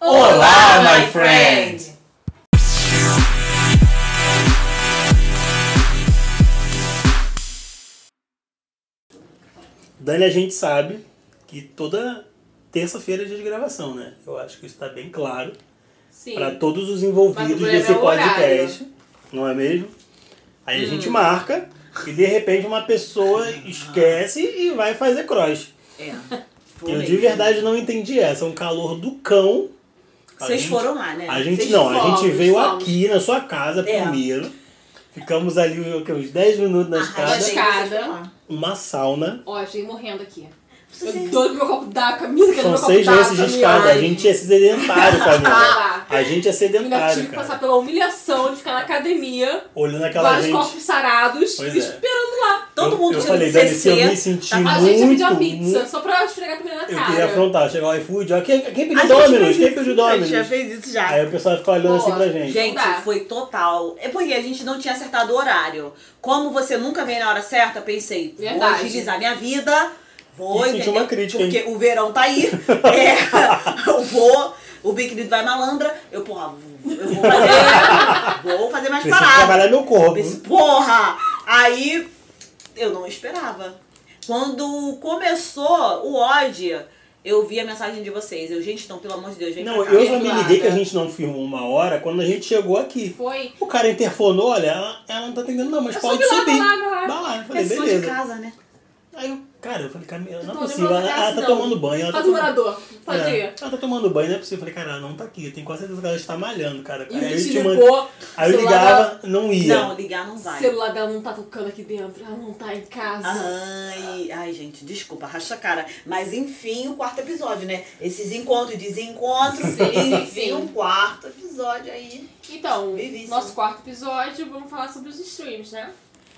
Olá, my friend! Dani, a gente sabe que toda terça-feira é dia de gravação, né? Eu acho que isso está bem claro para todos os envolvidos desse é podcast, não é mesmo? Aí a gente Hum. marca e de repente uma pessoa esquece e vai fazer cross. É. Eu de verdade não entendi essa. Um calor do cão. A Vocês gente- foram lá, né? A gente Vocês não, a fomos, gente veio fomos. aqui na sua casa É. primeiro. Ficamos ali o quê, uns 10 minutos na escada. Uma sauna. Ó, eu cheguei morrendo aqui. Você- Eu doido meu copo d'água, Camila, quero São seis lances de escada. A gente é sedentário, Camila. Ah. A gente é Ainda sedentário, tive que passar pela humilhação de ficar na academia, Olhando aquela vários gente. corpos sarados, Pois é. esperando lá. Todo eu, mundo eu falei, Dani, se eu me senti tá- A muito, gente pediu a pizza, muito- só pra esfregar a comida na Eu cara. queria afrontar, chegar o iFood, ó, quem, quem pediu A fez Quem pediu A gente já fez isso já. Aí o pessoal fica olhando assim pra gente. Gente, foi total. É porque a gente não tinha acertado o horário. Como você nunca vem na hora certa, pensei, vou Verdade. agilizar minha vida, vou, E uma crítica, Porque hein? o verão tá aí. é, eu vou, o biquíni vai malandra, eu, porra, eu vou fazer, vou fazer mais Preciso parada. trabalhar meu corpo. Esse, porra! Aí eu não esperava. Quando começou o ódio, eu vi a mensagem de vocês. Eu, gente, então, pelo amor de Deus, vem Não, eu só me liguei que a gente não filmou uma hora quando a gente chegou aqui. Foi. O cara interfonou, olha, ela, ela não tá atendendo não, mas Eu pode subi lá, subir. vai lá, vai lá. Vai lá. Eu falei, É só de beleza. casa, né? Aí eu, cara, eu falei, Camila, não é possível. Ela, ela tá tomando banho. Ela tá Faz o tomando... morador. Pode É, ela tá tomando banho, não é possível. Eu falei, cara, ela não tá aqui. Eu tenho quase certeza que ela está malhando, cara. E Aí eu te mand- ligou. Aí eu ligava, não ia. Não, ligar não O vai. celular dela não tá tocando aqui dentro, ela não tá em casa. Ai, ai, gente, desculpa, racha a cara. Mas enfim, o quarto episódio, né? Esses encontros e desencontros. Enfim, um quarto episódio aí. Então, Vivíssimo. nosso quarto episódio, vamos falar sobre os streams, né?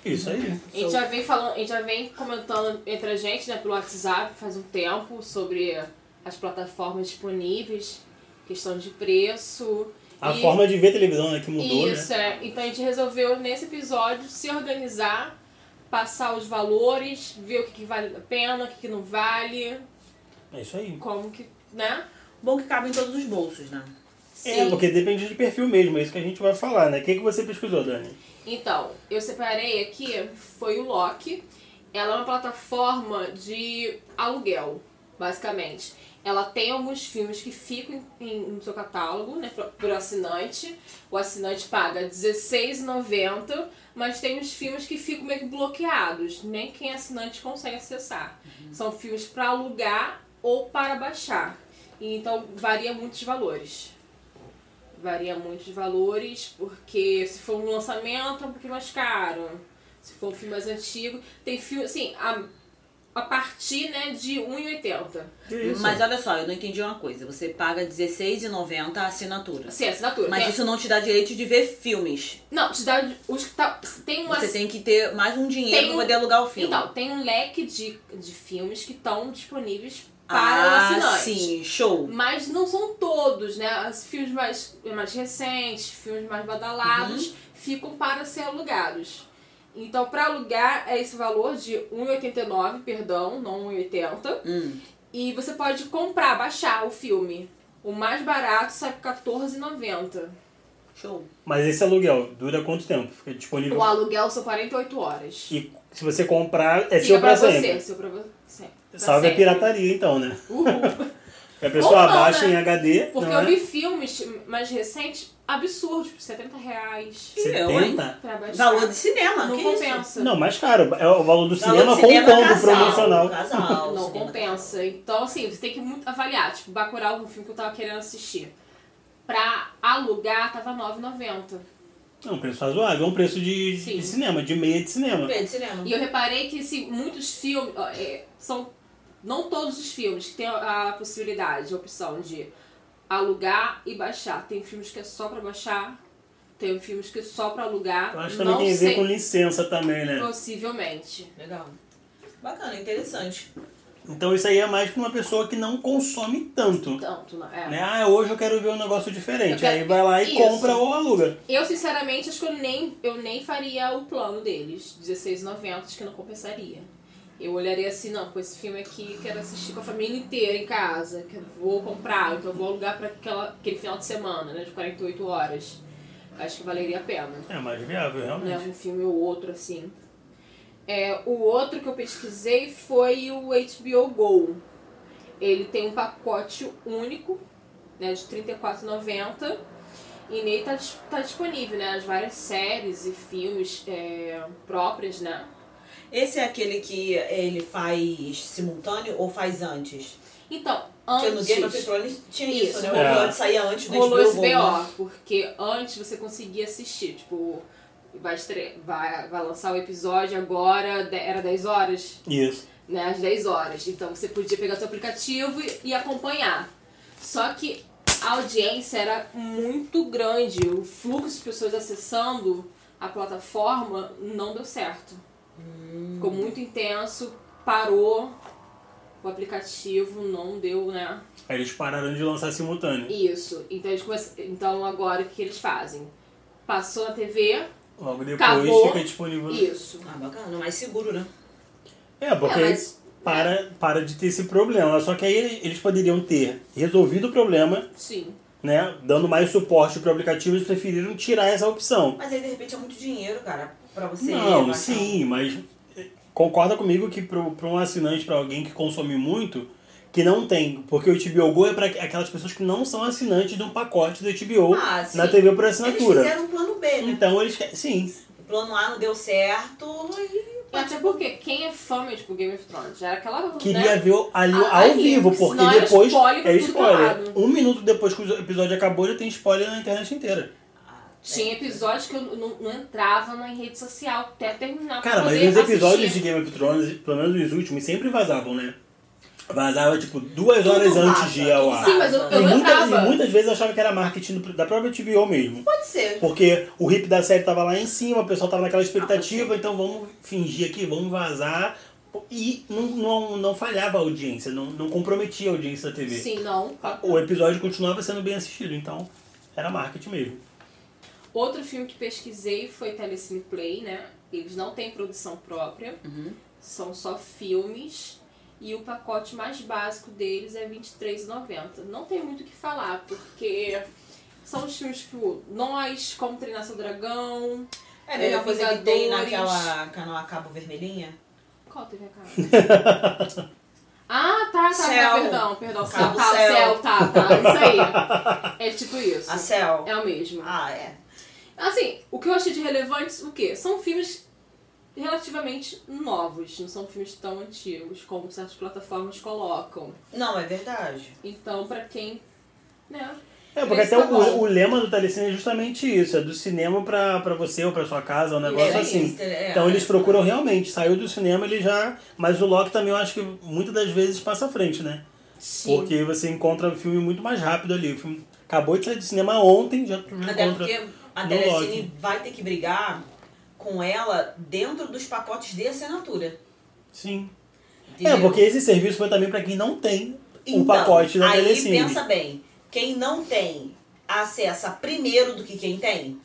Isso aí. A gente já vem falando, a gente já vem comentando entre a gente, né, pelo WhatsApp faz um tempo sobre as plataformas disponíveis, questão de preço. A e- forma de ver televisão né, que mudou, Isso, né? é. Então a gente resolveu nesse episódio se organizar, passar os valores, ver o que, que vale a pena, o que, que não vale, É isso aí. como que, né? Bom que cabe em todos os bolsos, né? É, porque depende de perfil mesmo, é isso que a gente vai falar, né? O que, que você pesquisou, Dani? Então, eu separei aqui, foi o Loki. Ela é uma plataforma de aluguel, basicamente. Ela tem alguns filmes que ficam em, em- no seu catálogo, né, por, assinante. O assinante paga R$16,90, mas tem os filmes que ficam meio que bloqueados. Nem quem é assinante consegue acessar. São filmes para alugar ou para baixar. E, então, varia muitos valores varia muito de valores, porque se for um lançamento é um pouquinho mais caro. Se for um filme mais antigo, tem filme, assim, a, a partir, né, de R$1,80. Isso. Mas olha só, eu não entendi uma coisa. Você paga R$16,90 a assinatura. Assim, assinatura. Mas É. isso não te dá direito de ver filmes. Não, te dá os que tá, tem uma Você tem que ter mais um dinheiro Tem pra um- poder alugar o filme. Então, tem um leque de, de filmes que estão disponíveis para o ah, assinante. sim, show. Mas não são todos, né? Os filmes mais, mais recentes, filmes mais badalados, Uhum. ficam para ser alugados. Então, para alugar é esse valor de R$ 1,89, perdão, não R$ 1,80. Hum. E você pode comprar, baixar o filme. O mais barato sai por R$ 14,90. Show. Mas esse aluguel dura quanto tempo? Fica disponível? O aluguel são 48 horas. E se você comprar, é Fica seu pra pra sempre. você, seu pra você. Pra Salve a pirataria, então, né? Uhul. Que a pessoa Ou não, baixa né? em HD, Porque não eu é? vi filmes mais recentes absurdos, tipo 70 reais. E eu, hein? 70? Pra baixar. Valor de cinema, Não que compensa. Não, mais caro. É o valor do Valor cinema de com cinema, combo promocional. Casal, Não compensa. Então, assim, você tem que muito avaliar. Tipo, Bacurau, um filme que eu tava querendo assistir. Pra alugar, tava R$ 9,90. É um preço razoável, é um preço de, de cinema, de meia de cinema. casal. de cinema. E eu reparei que, assim, muitos filmes... ó, é, são... Não todos os filmes que tem a possibilidade, a opção de alugar e baixar. Tem filmes que é só pra baixar. Tem filmes que é só pra alugar. Eu acho que também não tem a ver sei, com licença também, né? Possivelmente. Legal. Bacana, interessante. Então isso aí é mais pra uma pessoa que não consome tanto. Tanto, não. É. Né? Ah, hoje eu quero ver um negócio diferente. Quero- Aí vai lá e Isso. compra ou aluga. Eu, sinceramente, acho que eu nem, eu nem faria o plano deles. R$16,90, acho que não compensaria. Eu olharia assim, não, com esse filme aqui quero assistir com a família inteira em casa, vou comprar, então eu vou alugar para aquele final de semana, né, de 48 horas. Acho que valeria a pena. É mais viável, Né, realmente. um filme ou outro, assim. É, o outro que eu pesquisei foi o HBO Go. Ele tem um pacote único, né, de R$ 34,90. E nele tá, tá disponível, né, as várias séries e filmes é, próprias, né? Esse é aquele que ele faz simultâneo ou faz antes? Então, Porque no antes... Game of Thrones tinha isso, Isso, né? O é. episódio saía antes do rolou esse Go, né? BO, porque antes você conseguia assistir, tipo, vai, estre... vai, vai lançar o episódio agora, era 10 horas, Isso. né, às 10 horas. Então você podia pegar seu aplicativo e, e acompanhar. Só que a audiência era muito grande, o fluxo de pessoas acessando a plataforma não deu certo. Ficou muito intenso, parou o aplicativo, não deu, né? Aí eles pararam de lançar simultâneo. Isso. Então, eles come... então agora o que eles fazem? Passou na TV, Logo depois Acabou. fica disponível. isso. Ah, bacana, mais seguro, né? É, porque É, mas- para, para de ter esse problema. Só que aí ele- eles poderiam ter resolvido o problema, Sim. né? Dando mais suporte pro aplicativo, eles preferiram tirar essa opção. Mas aí de repente é muito dinheiro, cara, pra você. Não, sim, mas eh, concorda comigo que para um assinante, para alguém que consome muito, que não tem, porque o HBO Go é para aquelas pessoas que não são assinantes de um pacote do HBO Ah, sim. na TV por Eles assinatura. fizeram um plano B, né? Então eles querem, sim, O plano A não deu certo e... Até porque quem é fã mesmo tipo Game of Thrones já era aquela. queria né? ver ali Ah, ao vivo, porque depois spoiler é que é spoiler. Um minuto depois que o episódio acabou, já tem spoiler na internet inteira. Tinha episódios que eu não, não entrava na rede social até terminar. Cara, mas os episódios assistir. de Game of Thrones, pelo menos os últimos, sempre vazavam, né? Vazava tipo duas horas Tudo antes vaza, de ir ao ar. Sim, mas eu, E, eu muita- entrava. e muitas vezes eu achava que era marketing da própria HBO mesmo. Pode ser. Porque o hip da série tava lá em cima, o pessoal tava naquela Ah, expectativa, então vamos fingir aqui, vamos vazar. E não, não, não falhava a audiência, não, não comprometia a audiência da TV. Sim, não. O episódio continuava sendo bem assistido, então era marketing mesmo. Outro filme que pesquisei foi Telecine Play, né? Eles não têm produção própria, são só filmes. E o pacote mais básico deles é R$ 23,90. Não tem muito o que falar, porque são os filmes tipo Nós, Como Treinar Seu Dragão. É a mesma É, coisa que tem naquela canal a cabo vermelhinha? Qual teve a cara? ah, tá, tá, Céu. tá, perdão, perdão. Céu, Cabo tá, Céu. céu, tá, tá. Isso aí. É tipo isso. A Cell. É o mesmo. Ah, é. Assim, o que eu achei de relevante, o quê? São filmes relativamente novos, não são filmes tão antigos como certas plataformas colocam. Não, é verdade. Então, pra quem, né? É, porque Esse até tá o, bom. o lema do Telecine é justamente isso, é do cinema pra, pra você ou pra sua casa, um negócio É assim. isso, é. Então eles procuram realmente, saiu do cinema ele já. Mas o Loki também eu acho que muitas das vezes passa à frente, né? Sim. Porque você encontra o filme muito mais rápido ali. O filme acabou de sair do cinema ontem, já Até encontra. porque a Telecine vai ter que brigar com ela dentro dos pacotes de assinatura. Sim. Entendeu? É, porque esse serviço foi também pra quem não tem o Então, pacote da aí Telecine. pensa bem, quem não tem acessa primeiro do que quem tem.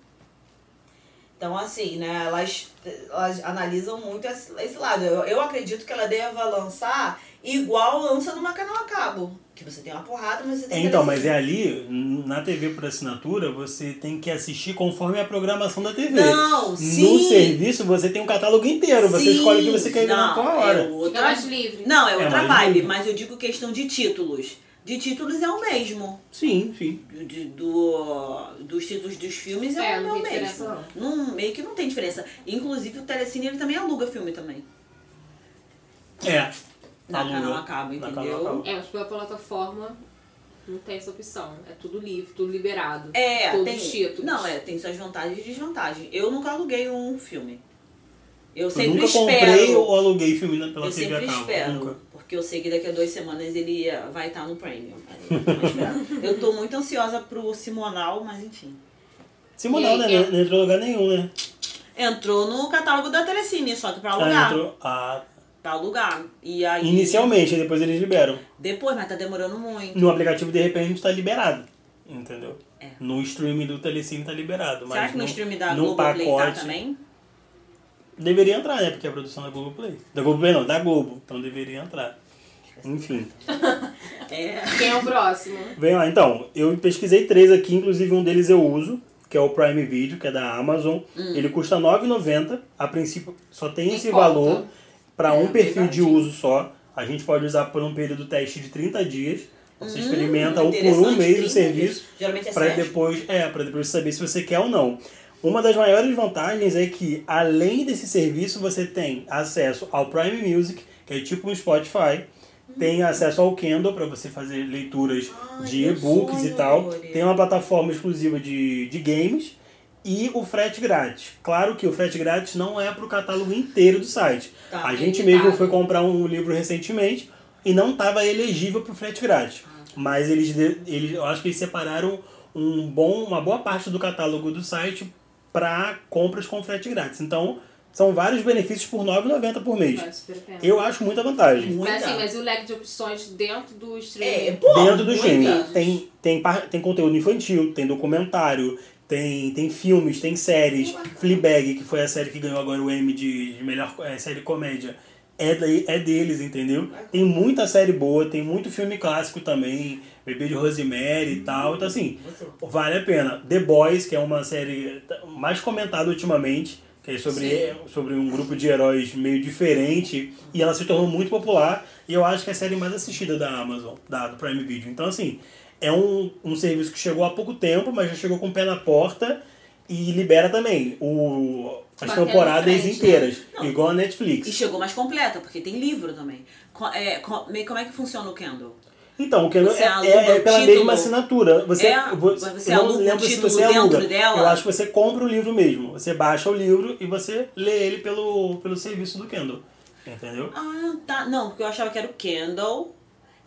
Então, assim, né, elas, elas analisam muito esse, esse lado. Eu, eu acredito que ela deva lançar igual lança numa canal a cabo. Que você tem uma porrada, mas você tem É, então, mas é ali, na TV por assinatura, você tem que assistir conforme a programação da TV. Não, No sim. serviço, você tem um catálogo inteiro. Você Sim, escolhe o que você quer ver na não, tua hora. É outra... mais livre. Não, é É outra mais vibe, livre. mas eu digo questão de títulos. De títulos é o mesmo. Sim, sim. De- do, dos títulos dos filmes é, É, o não meu tem mesmo. diferença, Não, meio que não tem diferença. Inclusive o Telecine ele também aluga filme também. É. Na Aluga. canal a cabo, Na entendeu? canal a cabo. É, mas pela plataforma não tem essa opção. É tudo livre, tudo liberado. É, Todos tem. os títulos. Não, é, tem suas vantagens e desvantagens. Eu nunca aluguei um filme. Eu Eu sempre nunca espero. comprei ou aluguei filme pela eu TV sempre a cabo. espero. Nunca. Porque eu sei que daqui a duas semanas ele vai estar no Premium. Eu eu tô muito ansiosa pro Simonal, mas enfim. Simonal, né? é- Não entrou em lugar nenhum, né? Entrou no catálogo da Telecine, só que pra Ah, alugar. entrou. Ah, Pra alugar. E aí. inicialmente, aí depois eles liberam. Depois, mas tá demorando muito. No aplicativo, de repente, tá liberado. Entendeu? É. No streaming do Telecine tá liberado. Será que no stream da no Globoplay tá pacote, também? Deveria entrar, né? Porque é a produção da Globo Play. Da Globo Play não, da Globo. Então deveria entrar. Enfim. É. Quem é o próximo? Vem lá, então. Eu pesquisei três aqui, inclusive um deles eu uso, que é o Prime Video, que é da Amazon. Ele custa R$ 9,90. A princípio só tem Em esse conta. valor para É, um bem perfil de uso só. A gente pode usar por um período teste de 30 dias. Você experimenta Hum, ou por um mês o 30 serviço. é Para depois, é, para depois saber se você quer ou não. Uma das maiores vantagens é que, além desse serviço, você tem acesso ao Prime Music, que é tipo um Spotify, tem acesso ao Kindle para você fazer leituras Ai, de e-books e tal. Tem uma plataforma exclusiva de, de games e o frete grátis. Claro que o frete grátis não é para o catálogo inteiro do site. Tá, a gente limitado. mesmo foi comprar um livro recentemente e não estava elegível para o frete grátis. Mas eles, eles, eu acho que eles separaram um bom, uma boa parte do catálogo do site para compras com frete grátis. Então, são vários benefícios por R$ 9,90 por mês. Vale super a pena. Eu acho muita vantagem. Muita. Mas assim, mas o leque de opções dentro do É, streaming. pô, Dentro do streaming tem, tem, tem conteúdo infantil, tem documentário, tem, tem filmes, tem séries. Fleabag, que foi a série que ganhou agora o Emmy de, de melhor eh, série comédia, é, é deles, entendeu? Tem muita série boa, tem muito filme clássico também, Bebê de Rosemary e tal. Então, assim, vale a pena. The Boys, que é uma série mais comentada ultimamente, que é sobre, sobre um grupo de heróis meio diferente, e ela se tornou muito popular, e eu acho que é a série mais assistida da Amazon, da, do Prime Video. Então, assim, é um, um serviço que chegou há pouco tempo, mas já chegou com o pé na porta, e libera também o, as Batendo temporadas frente, né? inteiras, Não. igual a Netflix. E chegou mais completa, porque tem livro também. É, como é que funciona o Kindle? Então, o Você é, é, é o pela título? mesma assinatura. Você, É? vo- Você eu não lembro se você dentro aluga. dela? Eu acho que você compra o livro mesmo. Você baixa o livro e você lê ele pelo, pelo serviço do Kindle. Entendeu? Ah, tá. Não, porque eu achava que era o Kindle.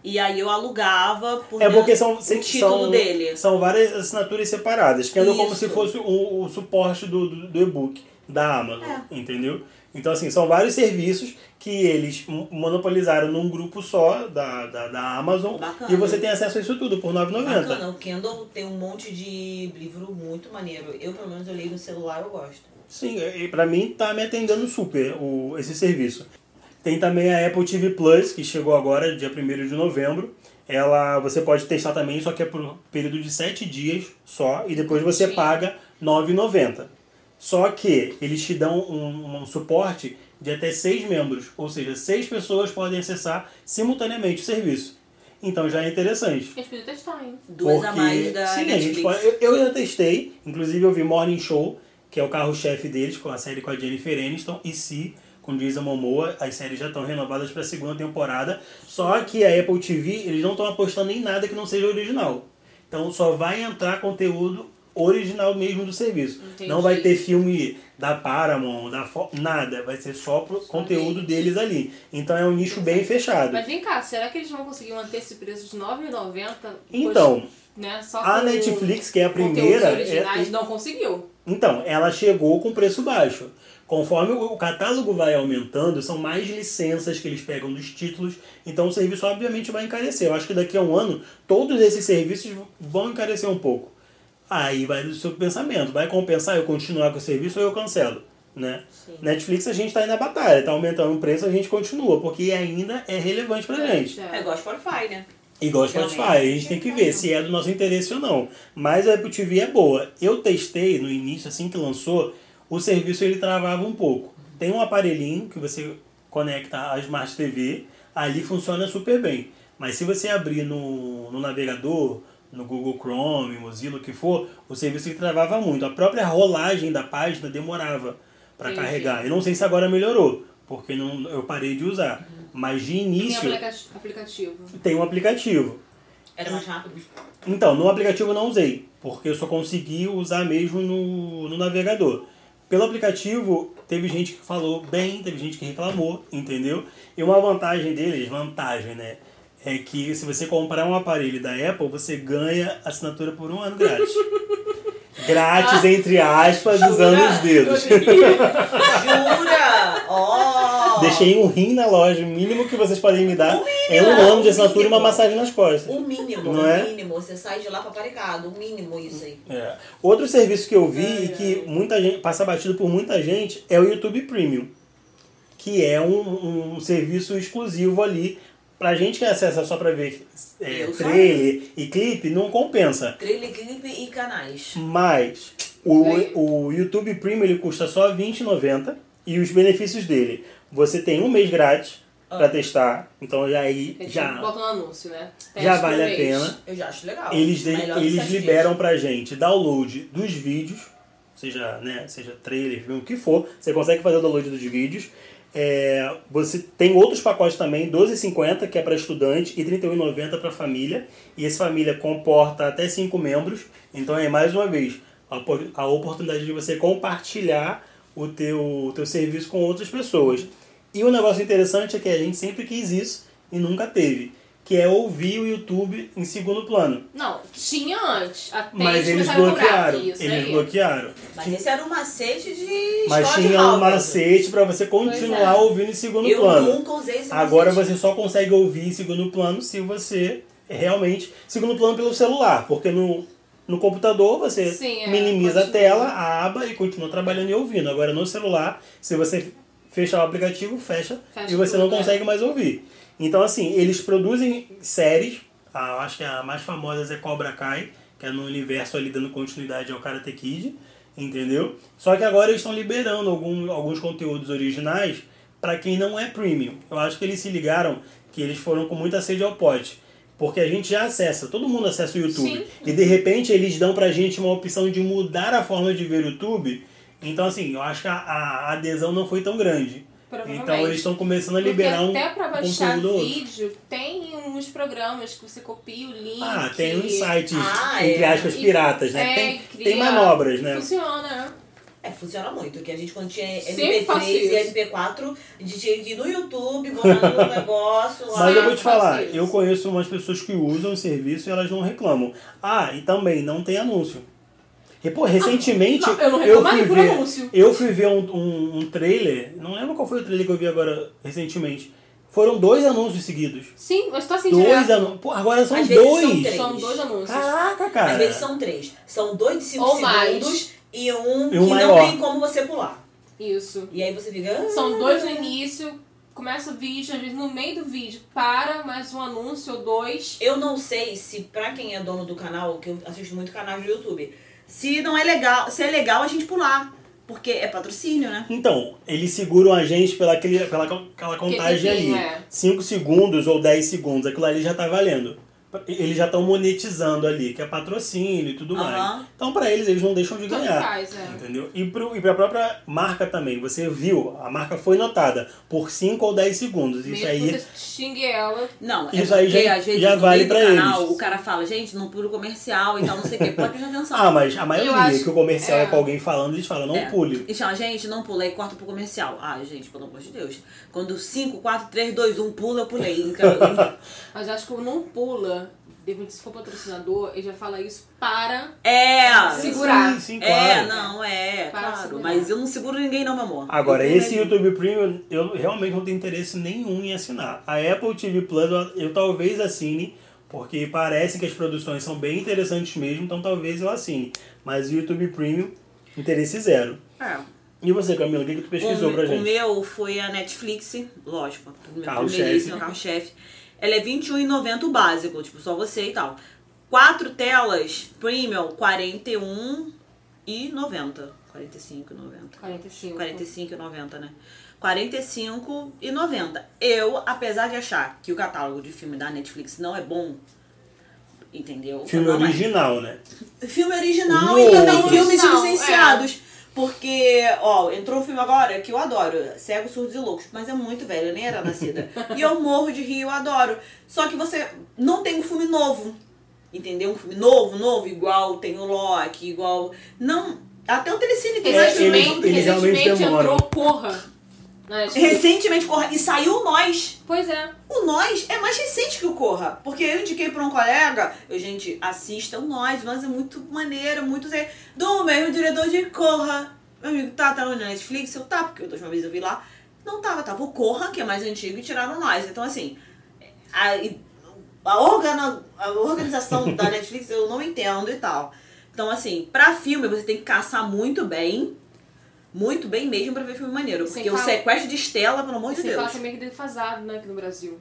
E aí eu alugava por É porque são, o título são, dele. são várias assinaturas separadas. Kindle é como se fosse o, o suporte do, do, do e-book da Amazon. É. Entendeu? Então, assim, são vários serviços que eles mo- monopolizaram num grupo só da, da, da Amazon. Bacana. E você tem acesso a isso tudo por R$ 9,90. Bacana, o Kindle tem um monte de livro muito maneiro. Eu, pelo menos, eu leio no celular, eu gosto. Sim, e pra mim tá me atendendo super o, esse serviço. Tem também a Apple TV Plus, que chegou agora, dia 1 de novembro. Ela você pode testar também, só que é por um período de 7 dias só, e depois você Sim. paga R$ 9,90. Só que eles te dão um, um suporte de até 6 membros, ou seja, 6 pessoas podem acessar simultaneamente o serviço. Então já é interessante. A gente podia testar, hein? Duas a mais da sim, a Netflix. gente pode- eu, eu já testei, inclusive eu vi Morning Show, que é o carro-chefe deles, com a série com a Jennifer Aniston, e Si, com Jason Momoa. As séries já estão renovadas para a segunda temporada. Só que a Apple TV, eles não estão apostando em nada que não seja original. Então só vai entrar conteúdo original mesmo do serviço. Entendi. Não vai ter filme da Paramount, da Fo nada. Vai ser só pro conteúdo deles ali. Então é um nicho bem fechado. Mas vem cá, será que eles vão conseguir manter esse preço de R$ 9,90? Então, Pois, né, a Netflix, que é a primeira, é- originais, não conseguiu. Então, ela chegou com preço baixo. Conforme o catálogo vai aumentando, são mais licenças que eles pegam dos títulos, então o serviço obviamente vai encarecer. Eu acho que daqui a um ano todos esses serviços vão encarecer um pouco. Aí vai do seu pensamento, vai compensar eu continuar com o serviço ou eu cancelo, né? Netflix a gente está aí na batalha, está aumentando o preço, a gente continua, porque ainda é relevante pra gente. É igual Spotify, né? Igual Spotify, a gente tem que ver se é do nosso interesse ou não. Mas a Apple TV é boa. Eu testei no início, assim que lançou, o serviço ele travava um pouco. Tem um aparelhinho que você conecta à Smart TV, ali funciona super bem. Mas se você abrir no, no navegador, no Google Chrome, Mozilla, o que for, o serviço ele travava muito. A própria rolagem da página demorava para carregar. Eu não sei se agora melhorou, porque não, eu parei de usar. Mas de Tem início aplica- aplicativo. tem um aplicativo. Era mais rápido. Então, no aplicativo eu não usei, porque eu só consegui usar mesmo no, no navegador. Pelo aplicativo, teve gente que falou bem, teve gente que reclamou, entendeu? E uma vantagem deles, vantagem, né? É que se você comprar um aparelho da Apple, você ganha assinatura por um ano grátis. grátis, entre aspas, usando os dedos. Jura? Ó! Deixei um rim na loja. O mínimo que vocês podem me dar O é um ano de o assinatura e uma massagem nas costas. O mínimo, Não o é? mínimo. Você sai de lá paparicado. O mínimo isso aí. É. Outro serviço que eu vi Ai, e que muita gente passa batido por muita gente é o YouTube Premium, que é um, um serviço exclusivo ali. Pra gente que acessa só pra ver é, trailer e clipe, não compensa. Trailer, clipe e canais. Mas o, o YouTube Premium ele custa só R$ 20,90 e os benefícios dele, você tem um mês grátis pra testar, então já aí já bota no anúncio, né? já Teste vale por a mês. pena. Eu já acho legal. Eles, de- eles liberam dias. pra gente download dos vídeos, seja, né, seja trailer, filme, o que for, você consegue fazer o download dos vídeos. É, você tem outros pacotes também, 12,50 que é para estudante e 31,90 para família. E essa família comporta até 5 membros. Então é mais uma vez a oportunidade de você compartilhar o teu, teu serviço com outras pessoas. E o negócio interessante é que a gente sempre quis isso e nunca teve, que é ouvir o YouTube em segundo plano. Não, tinha antes. Até Mas eles a bloquearam. Isso Eles aí. bloquearam. Mas esse era um macete de Mas de tinha um macete pra você continuar é. ouvindo em segundo Eu plano. nunca usei esse Agora macete. você só consegue ouvir em segundo plano se você realmente. Segundo plano pelo celular, porque no, no computador você Sim, é, minimiza a continua. tela, a aba e continua trabalhando e ouvindo. Agora no celular, se você fechar o aplicativo, fecha, Fecha e você não tudo, consegue mais ouvir. Então, assim, eles produzem séries. A, acho que a mais famosa é Cobra Kai, que é no universo ali dando continuidade ao Karate Kid, entendeu? Só que agora eles estão liberando algum, alguns conteúdos originais para quem não é premium. Eu acho que eles se ligaram que eles foram com muita sede ao pote. Porque a gente já acessa, todo mundo acessa o YouTube. Sim. E de repente eles dão pra gente uma opção de mudar a forma de ver o YouTube. Então, assim, eu acho que a, a adesão não foi tão grande. Provavelmente. Então eles estão começando a Porque liberar um até pra baixar conteúdo outro. vídeo, tem uns programas que você copia o link. Ah, tem uns sites, Ah, entre é. aspas, piratas, né? É, tem, cria- tem manobras, né? Funciona, né? É, funciona muito. Que a gente, quando tinha Sempre faço MP3 e isso. MP4, a gente tinha que ir no YouTube, botar no negócio lá. Mas eu vou te falar, isso. eu conheço umas pessoas que usam o serviço e elas não reclamam. Ah, e também não tem anúncio. E, pô, recentemente Não, eu não fui reclamaria por ver, anúncio. eu fui ver um, um, um trailer, não lembro qual foi o trailer que eu vi agora recentemente. Foram dois anúncios seguidos. Sim, mas tá assim Dois anúncios. Pô, agora são Às vezes são dois. três. São dois anúncios. Caraca, cara. Às vezes são três. São dois de cinco Ou mais. segundos e um E que um não maior. tem como você pular. Isso. E aí você fica. ah, São dois no início, começa o vídeo, às vezes no meio do vídeo para mais um anúncio ou dois. Eu não sei se pra quem é dono do canal, que eu assisto muito canal do YouTube, se não é legal, se é legal a gente pular. Porque é patrocínio, né? Então, eles seguram a gente pela, aquele, pela aquela contagem tem, ali. é. 5 segundos ou 10 segundos, aquilo ali já tá valendo. Eles já estão monetizando ali, que é patrocínio e tudo Aham. mais. Então, pra eles, eles não deixam de Tanto ganhar. faz, é. Entendeu? E, pro, e pra própria marca também. Você viu, a marca foi notada por 5 ou 10 segundos. Isso Mesmo aí. que você xingue ela. Não, é Isso aí porque, já- às vezes, já vale canal, eles. O cara fala, gente, não pula o comercial e tal, não sei o quê. Pode prestar atenção. Ah, mas a maioria acho- que o comercial é. é. com alguém falando, eles falam, não É. pule. E chama, gente, não pula, aí corta pro comercial. Ah, gente, pelo amor de Deus. Quando 5, 4, 3, 2, 1 pula, eu pulei. Então, Mas acho que o não pula, depois se for patrocinador, ele já fala isso para é. segurar. Sim, sim, É, claro. não, é, Para claro. segurar. Mas eu não seguro ninguém não, meu amor. Agora, Eu esse. YouTube Premium, eu realmente não tenho interesse nenhum em assinar. A Apple TV Plus, eu, talvez assine, porque parece que as produções são bem interessantes mesmo, então talvez eu assine. Mas o YouTube Premium, interesse zero. É. E você, Camila, o que, que tu pesquisou o, pra o gente? meu foi a Netflix, lógico. Carro-chefe. carro-chefe. Ela é R$21,90 o básico, tipo, só você e tal. Quatro telas premium, R$41,90. 45,90. 45. 45,90, né? 45,90. Eu, apesar de achar que o catálogo de filme da Netflix não é bom, entendeu? Filme é. original, né? Filme original Uou. e também filmes Original, licenciados. Porque, ó, entrou um filme agora que eu adoro, Cegos, Surdos e Loucos, mas é muito velho, eu nem era nascida. e eu morro de rir, eu adoro. Só que você não tem um filme novo, entendeu? Um filme novo, novo, igual tem o Loki, igual... Não, até o Telecine tem eles- Recentemente, eles demoram. entrou Corra. Netflix. Recentemente, Corra, e saiu o Nós. Pois é. O Nós é mais recente que o Corra. Porque eu indiquei pra um colega, eu, gente, assista o Nós. O Nós é muito maneiro, muito... Do mesmo diretor de Corra. Meu amigo, tá, tá no Netflix? Eu, tá, porque da última vez eu vi lá. Não tava, tava o Corra, que é mais antigo, e tiraram nós. Então, assim, a, a, organa, a organização da Netflix eu não entendo e tal. Então, assim, pra filme você tem que caçar muito bem, muito bem mesmo pra ver filme maneiro. Sem Porque o falar- sequestro de Estela, pelo amor de Sem falar Deus. também que é defasado, né, aqui no Brasil.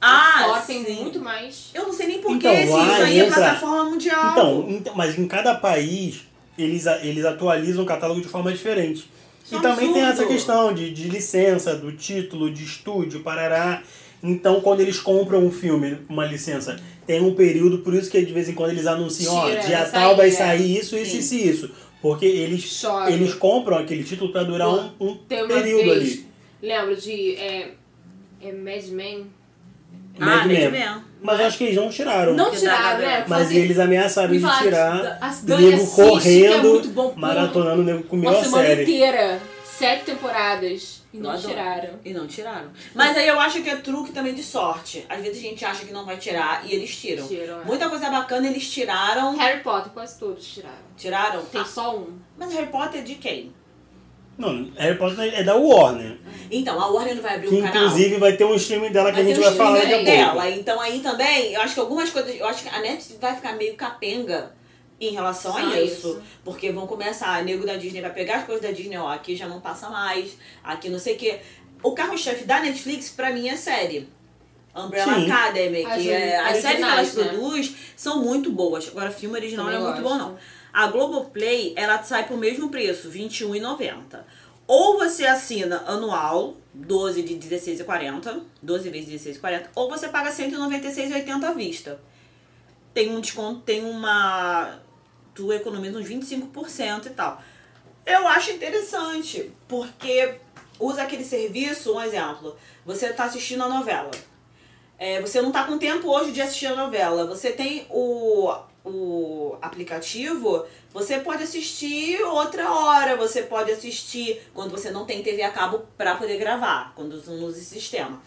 Ah, tem sim. muito mais. Eu não sei nem porquê, Então, se lá isso aí é entra- plataforma mundial. Então, então, mas em cada país eles, eles atualizam o catálogo de forma diferente. Isso E é também tem absurdo. essa questão de, de licença, do título, de estúdio, parará. Então, quando eles compram um filme, uma licença, tem um período, por isso que de vez em quando eles anunciam, ó, dia tal vai sair, é. isso, isso, isso e isso. Porque eles, eles compram aquele título pra durar um, um Tem uma período vez, ali. lembro de é, é Mad Men? Ah, Mad Mad Men. Men. Mas acho que eles não tiraram. Não tiraram, dá, né? Mas eles ameaçaram Me de tirar. O Dani nego é correndo, muito bom por maratonando, o nego comeu Uma a semana série. inteira. Sete temporadas. E não adoro. tiraram. E não tiraram. Mas aí eu acho que é truque também de sorte. Às vezes a gente acha que não vai tirar e eles tiram. Tiram, é. Muita coisa bacana eles tiraram. Harry Potter, quase todos tiraram. Tiraram? Tem Ah, só um. mas Harry Potter é de quem? Não, Harry Potter é da Warner. Então, a Warner não vai abrir Que um canal. inclusive vai ter um streaming dela que Vai a gente um vai falar daqui a pouco. dela. Então aí também, eu acho que algumas coisas. Eu acho que a Netflix vai ficar meio capenga em relação Só a isso. isso. Porque vão começar, a nego da Disney vai pegar as coisas da Disney, ó, aqui já não passa mais, aqui não sei o quê. O carro-chefe da Netflix, pra mim, é série. Umbrella Sim. Academy, As que é, as séries que elas né? produzem são muito boas. Agora, filme original Também não é muito gosto. bom, não. A Globoplay, ela sai pro mesmo preço, R$ 21,90. Ou você assina anual, 12 de 16,40, 12 vezes 16,40, ou você paga 196,80 à vista. Tem um desconto, tem uma... Tu economiza uns 25% e tal. Eu acho interessante, porque usa aquele serviço, um exemplo. Você tá assistindo a novela. É, você não tá com tempo hoje de assistir a novela. Você tem o, o aplicativo, você pode assistir outra hora, você pode assistir quando você não tem TV a cabo pra poder gravar, quando não usa esse sistema.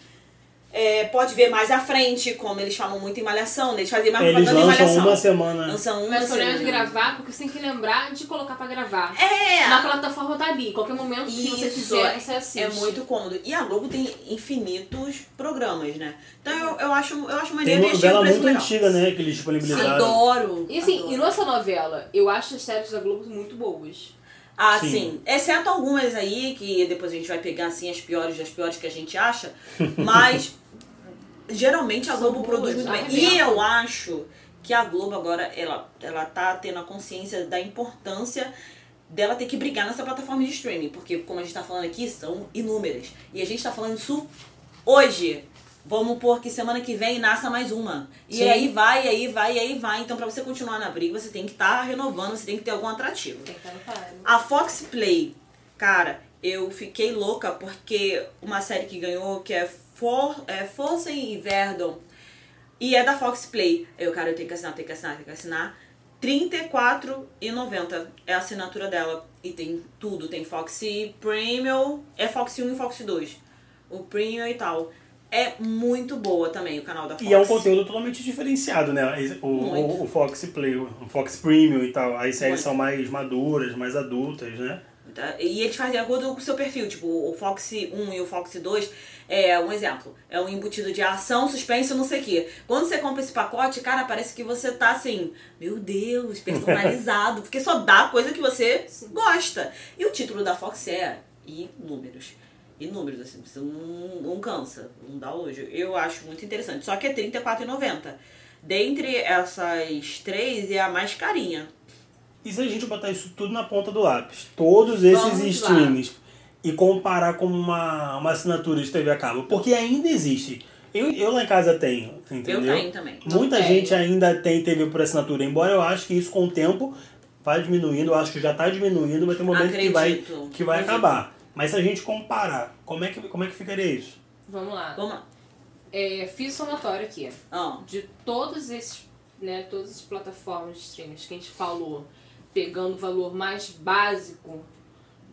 É, pode ver mais à frente, como eles falam muito em Malhação, né? eles fazem mais Eles propaganda em lançam Malhação. uma semana. Lançam uma Mas o problema de semana. gravar, porque você tem que lembrar de colocar pra gravar. É! Na plataforma tá ali. Qualquer momento que você Isso, quiser, você assiste. É muito cômodo. E a Globo tem infinitos programas, né? Então eu, eu acho, eu acho Tem maneiro o novela muito legal. antiga, né? Que eles disponibilizaram. Adoro! E assim, adoro. e nossa novela, eu acho as séries da Globo muito boas. Ah, Sim. sim. Exceto algumas aí, que depois a gente vai pegar assim as piores das piores que a gente acha. Mas geralmente a Globo boas, produz muito bem. E eu acho que a Globo agora, ela, ela tá tendo a consciência da importância dela ter que brigar nessa plataforma de streaming. Porque, como a gente tá falando aqui, são inúmeras. E a gente tá falando isso hoje. Vamos pôr que semana que vem nasça mais uma. E Sim. aí vai, aí vai, aí vai. Então, pra você continuar na briga, você tem que estar renovando, você tem que ter algum atrativo. Tem que estar no páreo. A Fox Play, cara, eu fiquei louca porque uma série que ganhou, que é, For, é Forsen e Verdon, e é da Fox Play. Eu, cara, eu tenho que assinar, tenho que assinar, tenho que assinar. R$34,90 é a assinatura dela. E tem tudo, tem Fox Premium, é Fox 1 e Fox 2. O Premium e tal. É muito boa também o canal da Fox. E é um conteúdo totalmente diferenciado, né? O, o, o Fox Play, o Fox Premium e tal. As séries Muito. são mais maduras, mais adultas, né? Tá? E eles fazem de acordo com o seu perfil. Tipo, o Fox 1 e o Fox 2 é um exemplo. É um embutido de ação, suspense, não sei o quê. Quando você compra esse pacote, cara, parece que você tá assim, meu Deus, personalizado. porque só dá coisa que você gosta. E o título da Fox é Inúmeros. Inúmeros, assim, você não, não cansa, não dá hoje. Eu acho muito interessante. Só que é R$34,90. Dentre essas três, é a mais carinha. E se a gente botar isso tudo na ponta do lápis, todos esses streams, e comparar com uma, uma assinatura de TV a cabo, porque ainda existe. Eu, eu lá em casa tenho, entendeu? Eu tenho também. Muita Não gente tenho. ainda tem TV por assinatura, embora eu acho que isso com o tempo vai diminuindo, eu acho que já está diminuindo, vai ter um momento que vai, Acredito, que vai acredito. acabar. Mas se a gente comparar, como é que, como é que ficaria isso? Vamos lá. Vamos lá. É, fiz somatório aqui. Ah, De todos esses, né, todas as plataformas de streaming que a gente falou, pegando o valor mais básico,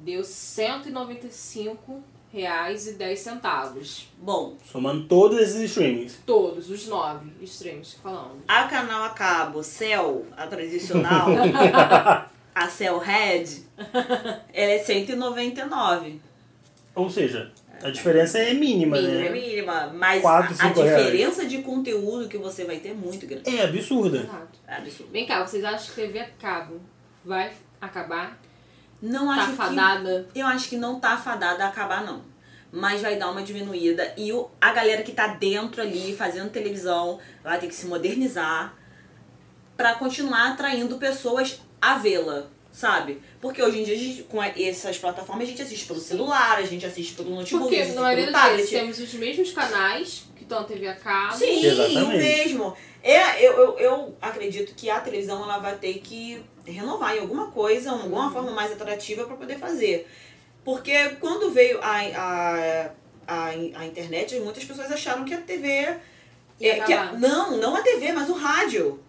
deu 195 reais e 10 centavos. bom, Somando todos esses streamings. Todos, os nove streams que falamos. a canal a cabo Cell, a tradicional, a Cell Red, ela é 199. Ou seja, A diferença é mínima, Mínima. É né? mínima, mas Quatro, a, a cinco reais. diferença de conteúdo que você vai ter é muito grande. É absurda. Exato. É absurdo. Vem cá, vocês acham que TV a cabo vai acabar? Não Tá acho que fadada? Eu acho que não tá fadada a acabar, não. Mas vai dar uma diminuída. E o, a galera que tá dentro ali, fazendo televisão, vai ter que se modernizar pra continuar atraindo pessoas a vê-la, sabe? Porque hoje em dia, a gente, com a- essas plataformas, a gente assiste pelo celular, a gente assiste pelo notebook, a Porque gente na assiste pelo tablet. temos os mesmos canais que estão na TV a cabo. Sim, Exatamente. o mesmo. É, eu, eu, eu acredito que a televisão ela vai ter que renovar em alguma coisa, alguma forma mais atrativa para poder fazer. Porque quando veio a, a, a, a internet, muitas pessoas acharam que a TV. É, que a- não, não a TV, mas o rádio.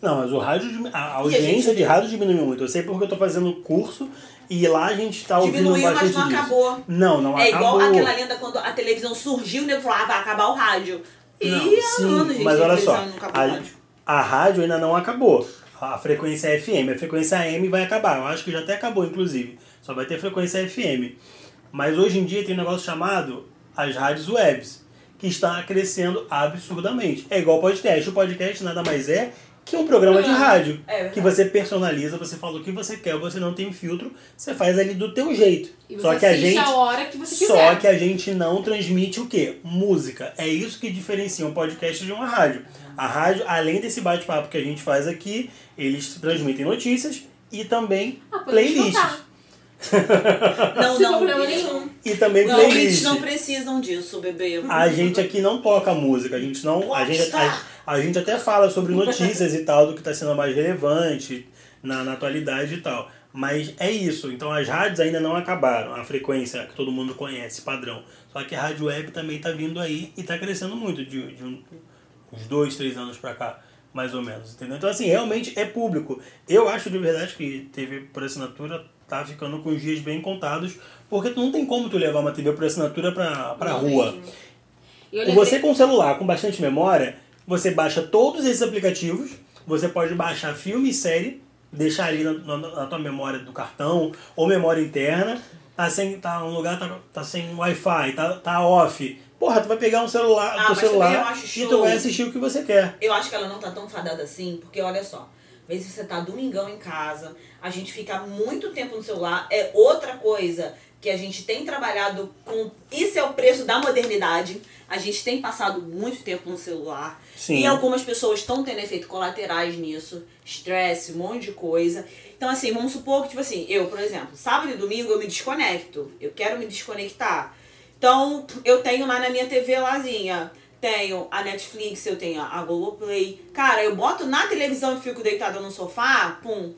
Não, mas o rádio, a audiência gente- de rádio diminuiu muito. Eu sei porque eu tô fazendo curso e lá a gente tá ouvindo Diminuiu, mas bastante não disso. acabou. Não, não é acabou. igual aquela lenda quando a televisão surgiu, nego falou, ah, vai acabar o rádio. E Não, há sim, anos, gente, mas olha só, a, rádio. a rádio ainda não acabou. A frequência é FM, a frequência AM vai acabar. Eu acho que já até acabou, inclusive. Só vai ter frequência FM. Mas hoje em dia tem um negócio chamado as rádios webs, que está crescendo absurdamente. É igual podcast. O podcast nada mais é que um programa de Programa. rádio. É que você personaliza, você fala o que você quer, você não tem filtro, você faz ali do teu jeito. E Só que a gente a hora que você só quiser. que a gente não transmite o quê? Música. É isso que diferencia um podcast de uma rádio. A rádio, além desse bate-papo que a gente faz aqui, eles transmitem notícias e também Ah, playlists. contar. Não, Sem não. problema nenhum. E também Não, playlists. não precisam disso, bebê. A gente aqui não toca música, a gente não. A gente, a, a gente até fala sobre notícias e tal, do que está sendo mais relevante na, na atualidade e tal. Mas é isso. Então as rádios ainda não acabaram. A frequência que todo mundo conhece, padrão. Só que a rádio web também está vindo aí e está crescendo muito de, de um- uns dois, três anos pra cá, mais ou menos. Entendeu? Então, assim, realmente é público. Eu acho de verdade que TV por assinatura tá ficando com os dias bem contados, porque tu não tem como tu levar uma TV por assinatura pra, pra Não rua. E Você com celular com bastante memória, você baixa todos esses aplicativos, você pode baixar filme e série, deixar ali na, na- na tua memória do cartão ou memória interna, tá sem tá um lugar tá, tá sem Wi-Fi, tá, tá off. Porra, tu vai pegar um celular, Ah, celular e tu vai assistir o que você quer. Eu acho que ela não tá tão fadada assim, porque olha só. Às vezes você tá domingão em casa, a gente fica muito tempo no celular, é outra coisa que a gente tem trabalhado com. Isso é o preço da modernidade. A gente tem passado muito tempo no celular. Sim. E algumas pessoas estão tendo efeito colaterais nisso. Estresse, um monte de coisa. Então, assim, vamos supor que, tipo assim, eu, por exemplo, sábado e domingo eu me desconecto. Eu quero me desconectar. Então, eu tenho lá na minha TV lázinha. Tenho a Netflix, eu tenho a Globoplay. Cara, eu boto na televisão e fico deitada no sofá, pum,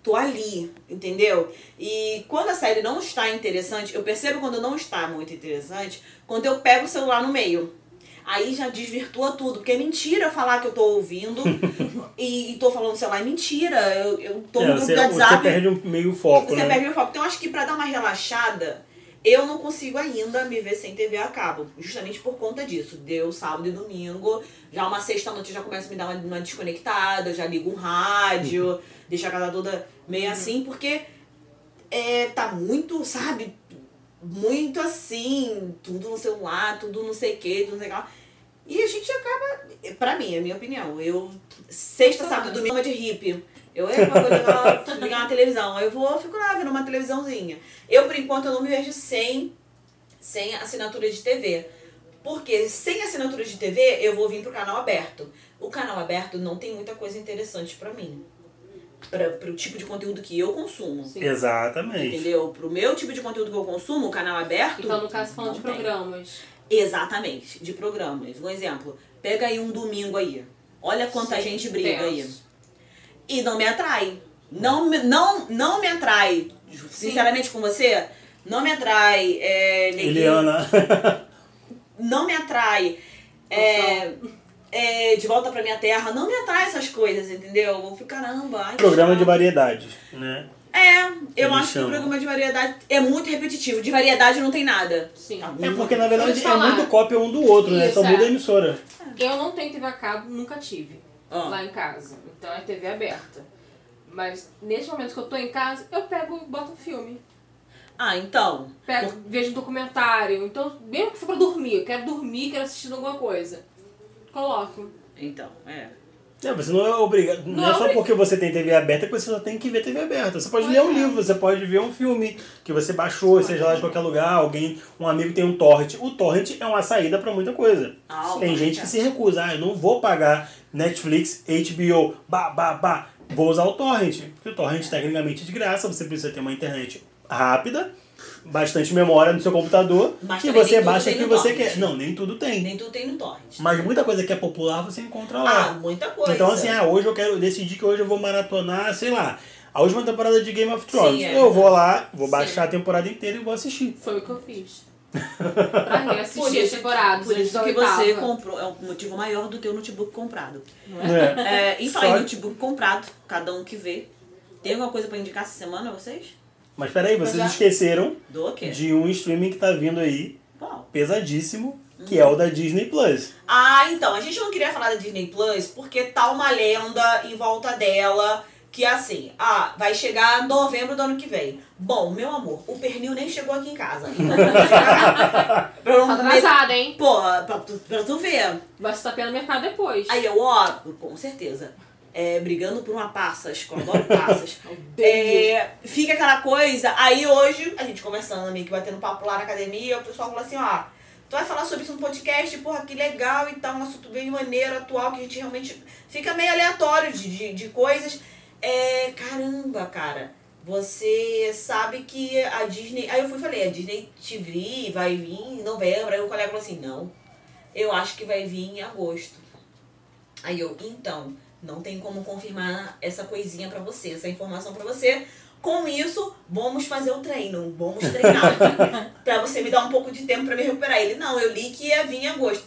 tô ali, entendeu? E quando a série não está interessante, eu percebo quando não está muito interessante, quando eu pego o celular no meio. Aí já desvirtua tudo, porque é mentira falar que eu tô ouvindo e, e tô falando celular. É mentira, eu, eu tô É, no grupo você, do você WhatsApp. perde um meio foco, Você né? perde o foco. Então, eu acho que pra dar uma relaxada, eu não consigo ainda me ver sem TV a cabo. Justamente por conta disso. Deu sábado e domingo. Já uma sexta-noite eu já começo a me dar uma, uma desconectada, já ligo um rádio, deixo a casa toda meio assim, porque é, tá muito, sabe? Muito assim, tudo no celular, tudo não sei o que, tudo não sei o que lá. E a gente acaba, pra mim, é a minha opinião. Eu, sexta, sábado e domingo é de hippie. Eu é pra ligar, ligar uma televisão. Aí eu vou, fico lá vendo uma televisãozinha. Eu, por enquanto, eu não me vejo sem, sem assinatura de TV. Porque sem assinatura de TV, eu vou vir pro canal aberto. O canal aberto não tem muita coisa interessante pra mim. Pra, pro tipo de conteúdo que eu consumo. Sim. Exatamente. Entendeu? Pro meu tipo de conteúdo que eu consumo, o canal aberto. Então, no caso, falando não de tem. programas. Exatamente, de programas. Um exemplo, pega aí um domingo aí. Olha quanta Sim, gente briga aí. E não me atrai. Não, me- não, não me atrai. Sinceramente com você, não me atrai. É, Eliana. Não me atrai. É, é, de volta pra minha terra, não me atrai essas coisas, entendeu? Eu fico, caramba. ai, que Programa de chato. variedades, né? É, eu Eles acho que chamam. o programa de variedade é muito repetitivo. De variedade não tem nada. Sim. É porque na Vou verdade é muito cópia um do outro, né? Isso, Só muda é. a emissora. Eu não tenho TV a cabo, nunca tive. Ah. Lá em casa. Então é TV aberta. Mas nesse momento que eu tô em casa, eu pego e boto um filme. Ah, então. Pego, vejo um documentário. Então, mesmo que for pra dormir, eu quero dormir, quero assistir alguma coisa. Coloco. Então, é. Não, você não é obrigado. Não, Não é é só obri- porque você tem TV aberta que você só tem que ver TV aberta. Você pode ler um é. livro, você pode ver um filme que você baixou, seja lá de qualquer lugar, alguém, um amigo tem um torrent. O torrent é uma saída pra muita coisa. Ah, o tem gente é. que se recusa, ah, eu não vou pagar Netflix, HBO, bah, bah, bah. Vou usar o torrent. Porque o torrent tecnicamente é de graça, você precisa ter uma internet rápida, bastante memória no seu computador Mas e você baixa o que você torrent. quer. Não, nem tudo tem. Nem tudo tem no torrent. Mas muita coisa que é popular você encontra lá. Ah, muita coisa. Então, assim, ah, hoje eu quero decidir que hoje eu vou maratonar, sei lá, a última temporada de Game of Thrones. Sim, é eu vou lá, vou Sim. baixar a temporada inteira e vou assistir. Foi o que eu fiz. pra reassistir as temporadas. Por isso que oitava. você comprou. É um motivo maior do que o notebook comprado. É. É, e Só- falei notebook comprado, cada um que vê. Tem alguma coisa pra indicar essa semana, vocês? Mas peraí, vocês já- esqueceram Do quê? de um streaming que tá vindo aí, Qual? pesadíssimo, que é o da Disney Plus. Ah, então, a gente não queria falar da Disney Plus porque tá uma lenda em volta dela que é assim, ah, vai chegar novembro do ano que vem. Bom, meu amor, o pernil nem chegou aqui em casa. Pra Tá não atrasada, hein? Porra, pra, tu- pra tu ver. Vai se tapear no mercado depois. Aí eu, ó, com certeza. É, brigando por uma passas, que eu adoro passas. É, fica aquela coisa. Aí hoje, a gente conversando, meio que batendo papo lá na academia, o pessoal falou assim, ó. Tu vai falar sobre isso no podcast, porra, que legal e tal, um assunto bem maneiro, atual, que a gente realmente fica meio aleatório de, de, de coisas. É, caramba, cara, você sabe que a Disney. Aí eu fui e falei, a Disney TV vai vir em novembro. Aí o colega falou assim, não, eu acho que vai vir em agosto. Aí eu, então, não tem como confirmar essa coisinha pra você, essa informação pra você. Com isso, vamos fazer o treino, vamos treinar. pra você me dar um pouco de tempo pra me recuperar. Ele, não, eu li que ia vir em agosto.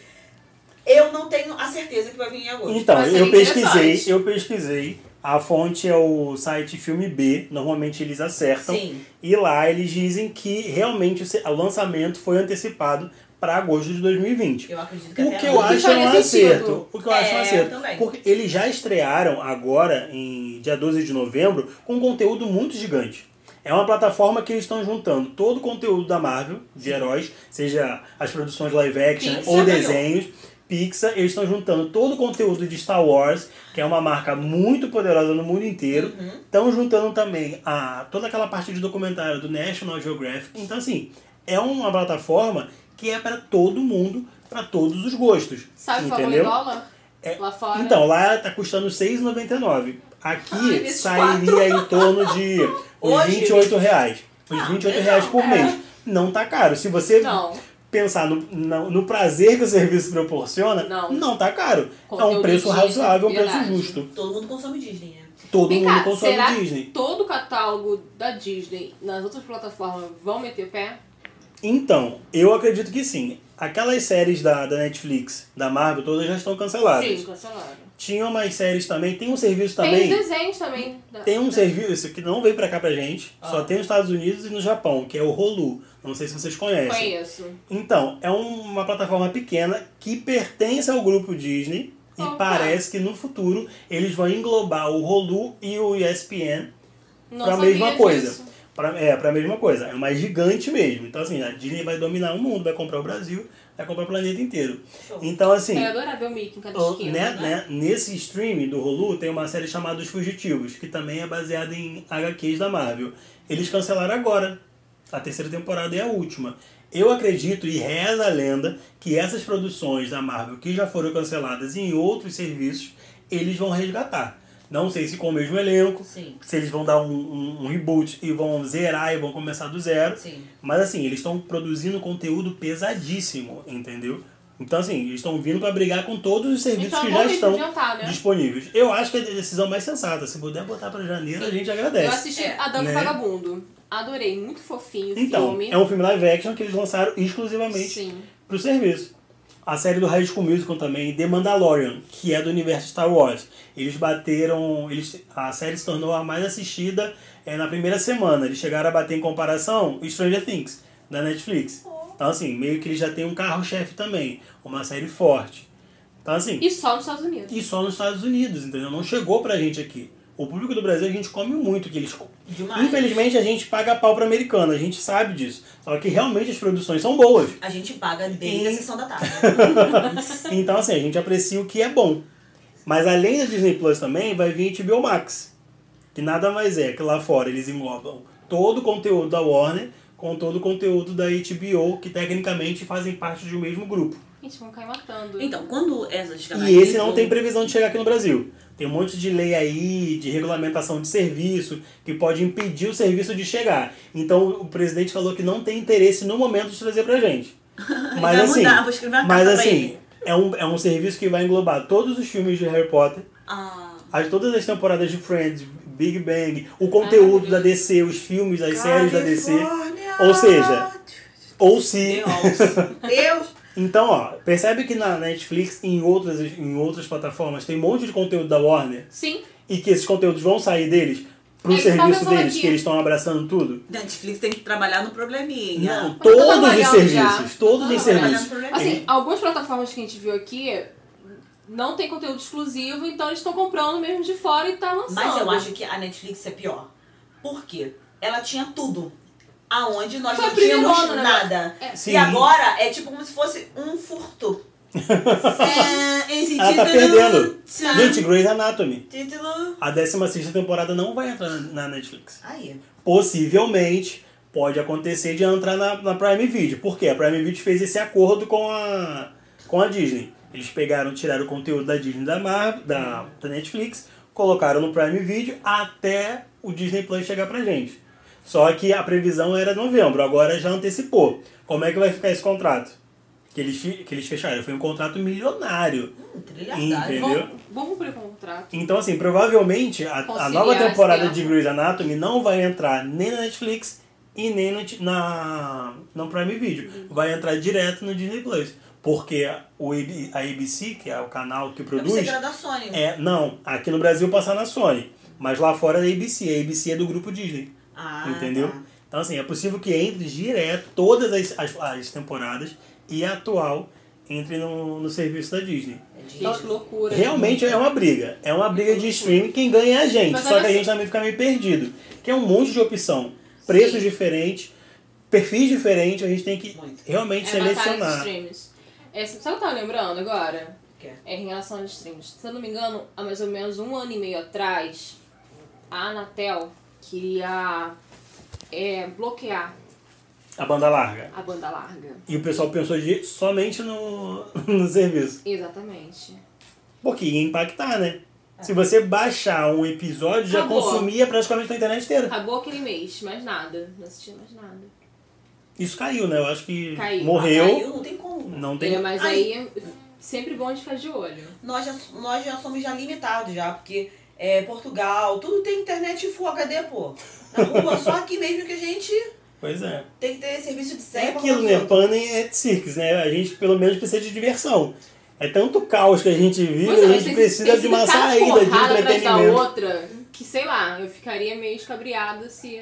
Eu não tenho a certeza que vai vir em agosto. Então, eu pesquisei, eu pesquisei. A fonte é o site Filme B, normalmente eles acertam. Sim. E lá eles dizem que realmente o lançamento foi antecipado para agosto de 2020. Eu acredito que O até que eu acho é um sentido. acerto. O que eu acho um É, acerto. também. Porque eles já estrearam agora, em dia 12 de novembro, com um conteúdo muito gigante. É uma plataforma que eles estão juntando todo o conteúdo da Marvel, de heróis, seja as produções live action Pixar ou ganhou. desenhos. Pixar, eles estão juntando todo o conteúdo de Star Wars, que é uma marca muito poderosa no mundo inteiro. Uhum. Estão juntando também a, toda aquela parte de documentário do National Geographic. Então, assim, é uma plataforma que é para todo mundo, para todos os gostos. Sabe o valor em entendeu? dólar? É, Lá fora? Então, lá tá custando R$ 6,99. Aqui Ai, sairia em torno de uns Hoje? 28 reais. Uns Ah, 28 legal. reais por mês. Não tá caro. Se você Não. pensar no, no, no prazer que o serviço proporciona, Não. tá caro. é um preço Disney, razoável, um preço justo. Todo mundo consome Disney, né? Todo Vem mundo cá, consome será Disney. que todo o catálogo da Disney nas outras plataformas vão meter pé? Então, eu acredito que sim. Aquelas séries da, da Netflix, da Marvel, todas já estão canceladas. Sim, cancelaram. Tinha umas séries também, tem um serviço Tem também. os desenhos também. da- Tem um da- serviço que não veio pra cá pra gente, só tem nos Estados Unidos e no Japão, que é o Hulu. Não sei se vocês conhecem. Conheço. Então, é um- uma plataforma pequena que pertence ao grupo Disney e parece que no futuro eles vão englobar o Hulu e o ESPN pra sabia mesma coisa. disso. Pra, é, pra mesma coisa. É uma gigante mesmo. Então, assim, a Disney vai dominar o mundo, vai comprar o Brasil, vai comprar o planeta inteiro. Show. Então, assim, É adorável o Mickey em cada esquina. né, né? né, nesse stream do Hulu tem uma série chamada Os Fugitivos, que também é baseada em HQs da Marvel. Eles cancelaram agora. A terceira temporada é a última. Eu acredito e reza a lenda que essas produções da Marvel que já foram canceladas em outros serviços, eles vão resgatar. Não sei se com o mesmo elenco, Sim. se eles vão dar um, um- um reboot e vão zerar e vão começar do zero. Sim. Mas assim, eles estão produzindo conteúdo pesadíssimo, entendeu? Então assim, eles estão vindo para brigar com todos os serviços Então, que já estão adiantar, né? disponíveis. Eu acho que é a decisão mais sensata. Se puder botar para janeiro, a gente agradece. Eu assisti É, A Dama né? Vagabundo. Adorei, muito fofinho o Então, filme. é um filme live action que eles lançaram exclusivamente Sim. pro serviço. A série do High School Musical também, The Mandalorian, que é do universo Star Wars. Eles bateram. Eles, a série se tornou a mais assistida é, na primeira semana. Eles chegaram a bater em comparação Stranger Things, da Netflix. Então, assim, meio que eles já têm um carro-chefe também. Uma série forte. Então, assim. E só nos Estados Unidos. E só nos Estados Unidos, entendeu? Não chegou pra gente aqui. O público do Brasil a gente come muito que eles Demais. Infelizmente a gente paga pau pra americano, a gente sabe disso. Só que realmente as produções são boas. A gente paga desde a E- sessão da tarde. Então assim, a gente aprecia o que é bom. Mas além da Disney Plus também vai vir HBO Max. Que nada mais é que lá fora eles englobam todo o conteúdo da Warner com todo o conteúdo da HBO, que tecnicamente fazem parte de um mesmo grupo. Gente, vão cair matando. Então, quando essas. E esse não tem previsão de chegar aqui no Brasil. Tem um monte de lei aí, de regulamentação de serviço, que pode impedir o serviço de chegar. Então o presidente falou que não tem interesse no momento de trazer pra gente. Mas assim, mudar, vou escrever uma mas assim é, um, é um serviço que vai englobar todos os filmes de Harry Potter, Ah, as, todas as temporadas de Friends, Big Bang, o conteúdo da DC, os filmes, as séries da DC. Califórnia. Ou seja, ou se. Deus. Deus. Então, ó, percebe que na Netflix e em outras, em outras plataformas tem um monte de conteúdo da Warner Sim. e que esses conteúdos vão sair deles pro É, serviço tá deles, aqui. que eles estão abraçando tudo. Netflix tem que trabalhar no probleminha. Não, tá todos os serviços, já. todos Tá os trabalhando serviços. no probleminha. Assim, algumas plataformas que a gente viu aqui não tem conteúdo exclusivo, então eles estão comprando mesmo de fora e tá lançando. Mas eu acho que a Netflix é pior. Por quê? Ela tinha tudo. Aonde nós Foi não tínhamos primeirona, né? nada. É. Sim. E agora é tipo como se fosse um furto. é, em sentido... Ela tá perdendo. Tchan. Gente, Grey's Anatomy. Título... A 16 temporada não vai entrar na Netflix. Aí. Possivelmente pode acontecer de entrar na, na Prime Video. Por quê? A Prime Video fez esse acordo com a, com a Disney. Eles pegaram, tiraram o conteúdo da Disney da, Mar, da, da Netflix, colocaram no Prime Video até o Disney Plus chegar pra gente. Só que a previsão era novembro, agora já antecipou. Como é que vai ficar esse contrato? Que eles, que eles fecharam. Foi um contrato milionário. Hum. Entendeu? Vamos, cumprir o contrato. Então, assim, provavelmente a, a nova temporada tempo. de Grey's Anatomy não vai entrar nem na Netflix e nem no, na, no Prime Video. Vai entrar direto no Disney Plus. Porque o, a ABC, que é o canal que produz, que era da Sony. é. Não, aqui no Brasil passa na Sony. Mas lá fora é a ABC. A ABC é do grupo Disney. Ah, entendeu? tá. Então, assim, é possível que entre direto todas as, as, as temporadas e a atual entre no, no serviço da Disney. É Gente, que loucura. Realmente é uma briga. É uma briga de streaming. Quem ganha é a gente. Mas só que a só- gente também fica meio perdido. Que é um monte de opção. Preços Sim. diferentes, perfis diferentes. A gente tem que Muito. realmente É selecionar. streams. É, sabe o que eu tava lembrando agora? Que é? É em relação aos streams. Se eu não me engano, há mais ou menos um ano e meio atrás, a Anatel queria é, bloquear A banda larga. a banda larga. E o pessoal pensou de, somente no, no serviço. Exatamente. Porque ia impactar, né? Se você baixar um episódio, já Acabou. consumia praticamente a internet inteira. Acabou aquele mês, mais nada. Não assistia mais nada. Isso caiu, né? Eu acho que Caiu. morreu. Caiu, não tem como. Não tem. É, mas Ai. aí, sempre bom de ficar de olho. Nós já, nós já somos já limitados já, porque é, Portugal, tudo tem internet Full HD, pô. Na rua, só aqui mesmo que a gente Pois é. tem que ter serviço de É senha. pra aquilo, né? Panem é circus, né? A gente pelo menos precisa de diversão. É tanto caos que a gente vive, Pois é, a gente tem- precisa tem de uma saída de entretenimento. outra, que sei lá, eu ficaria meio escabriada se.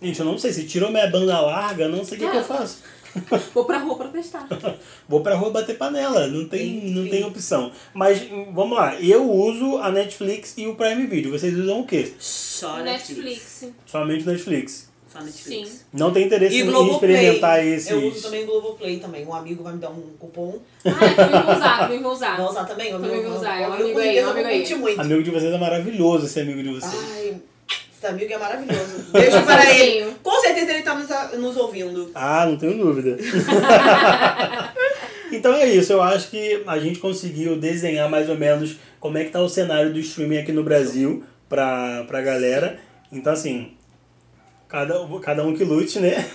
Gente, eu não sei, se tirou minha banda larga, não sei o que, que eu faço. Vou pra rua pra testar. Vou pra rua bater panela, não tem, não tem opção. Mas vamos lá, eu uso a Netflix e o Prime Video. Vocês usam o quê? Só Netflix. Netflix. Somente Netflix. Só Netflix. Sim. Não tem interesse E em Globoplay. experimentar esses. Eu uso também Globoplay também. Um amigo vai me dar um cupom. Ah, eu também vou usar, também vou usar. Vai usar também? O Também meu- vou usar, é um o amigo meu aí, um eu amigo vou aí. muito. Amigo de vocês é maravilhoso, esse amigo de vocês. Ai, esse amigo é maravilhoso. Beijo para ele. Com certeza ele tá nos, nos ouvindo. Ah, não tenho dúvida. então é isso, eu acho que a gente conseguiu desenhar mais ou menos como é que tá o cenário do streaming aqui no Brasil pra, pra galera. Então assim, cada, cada um que lute, né?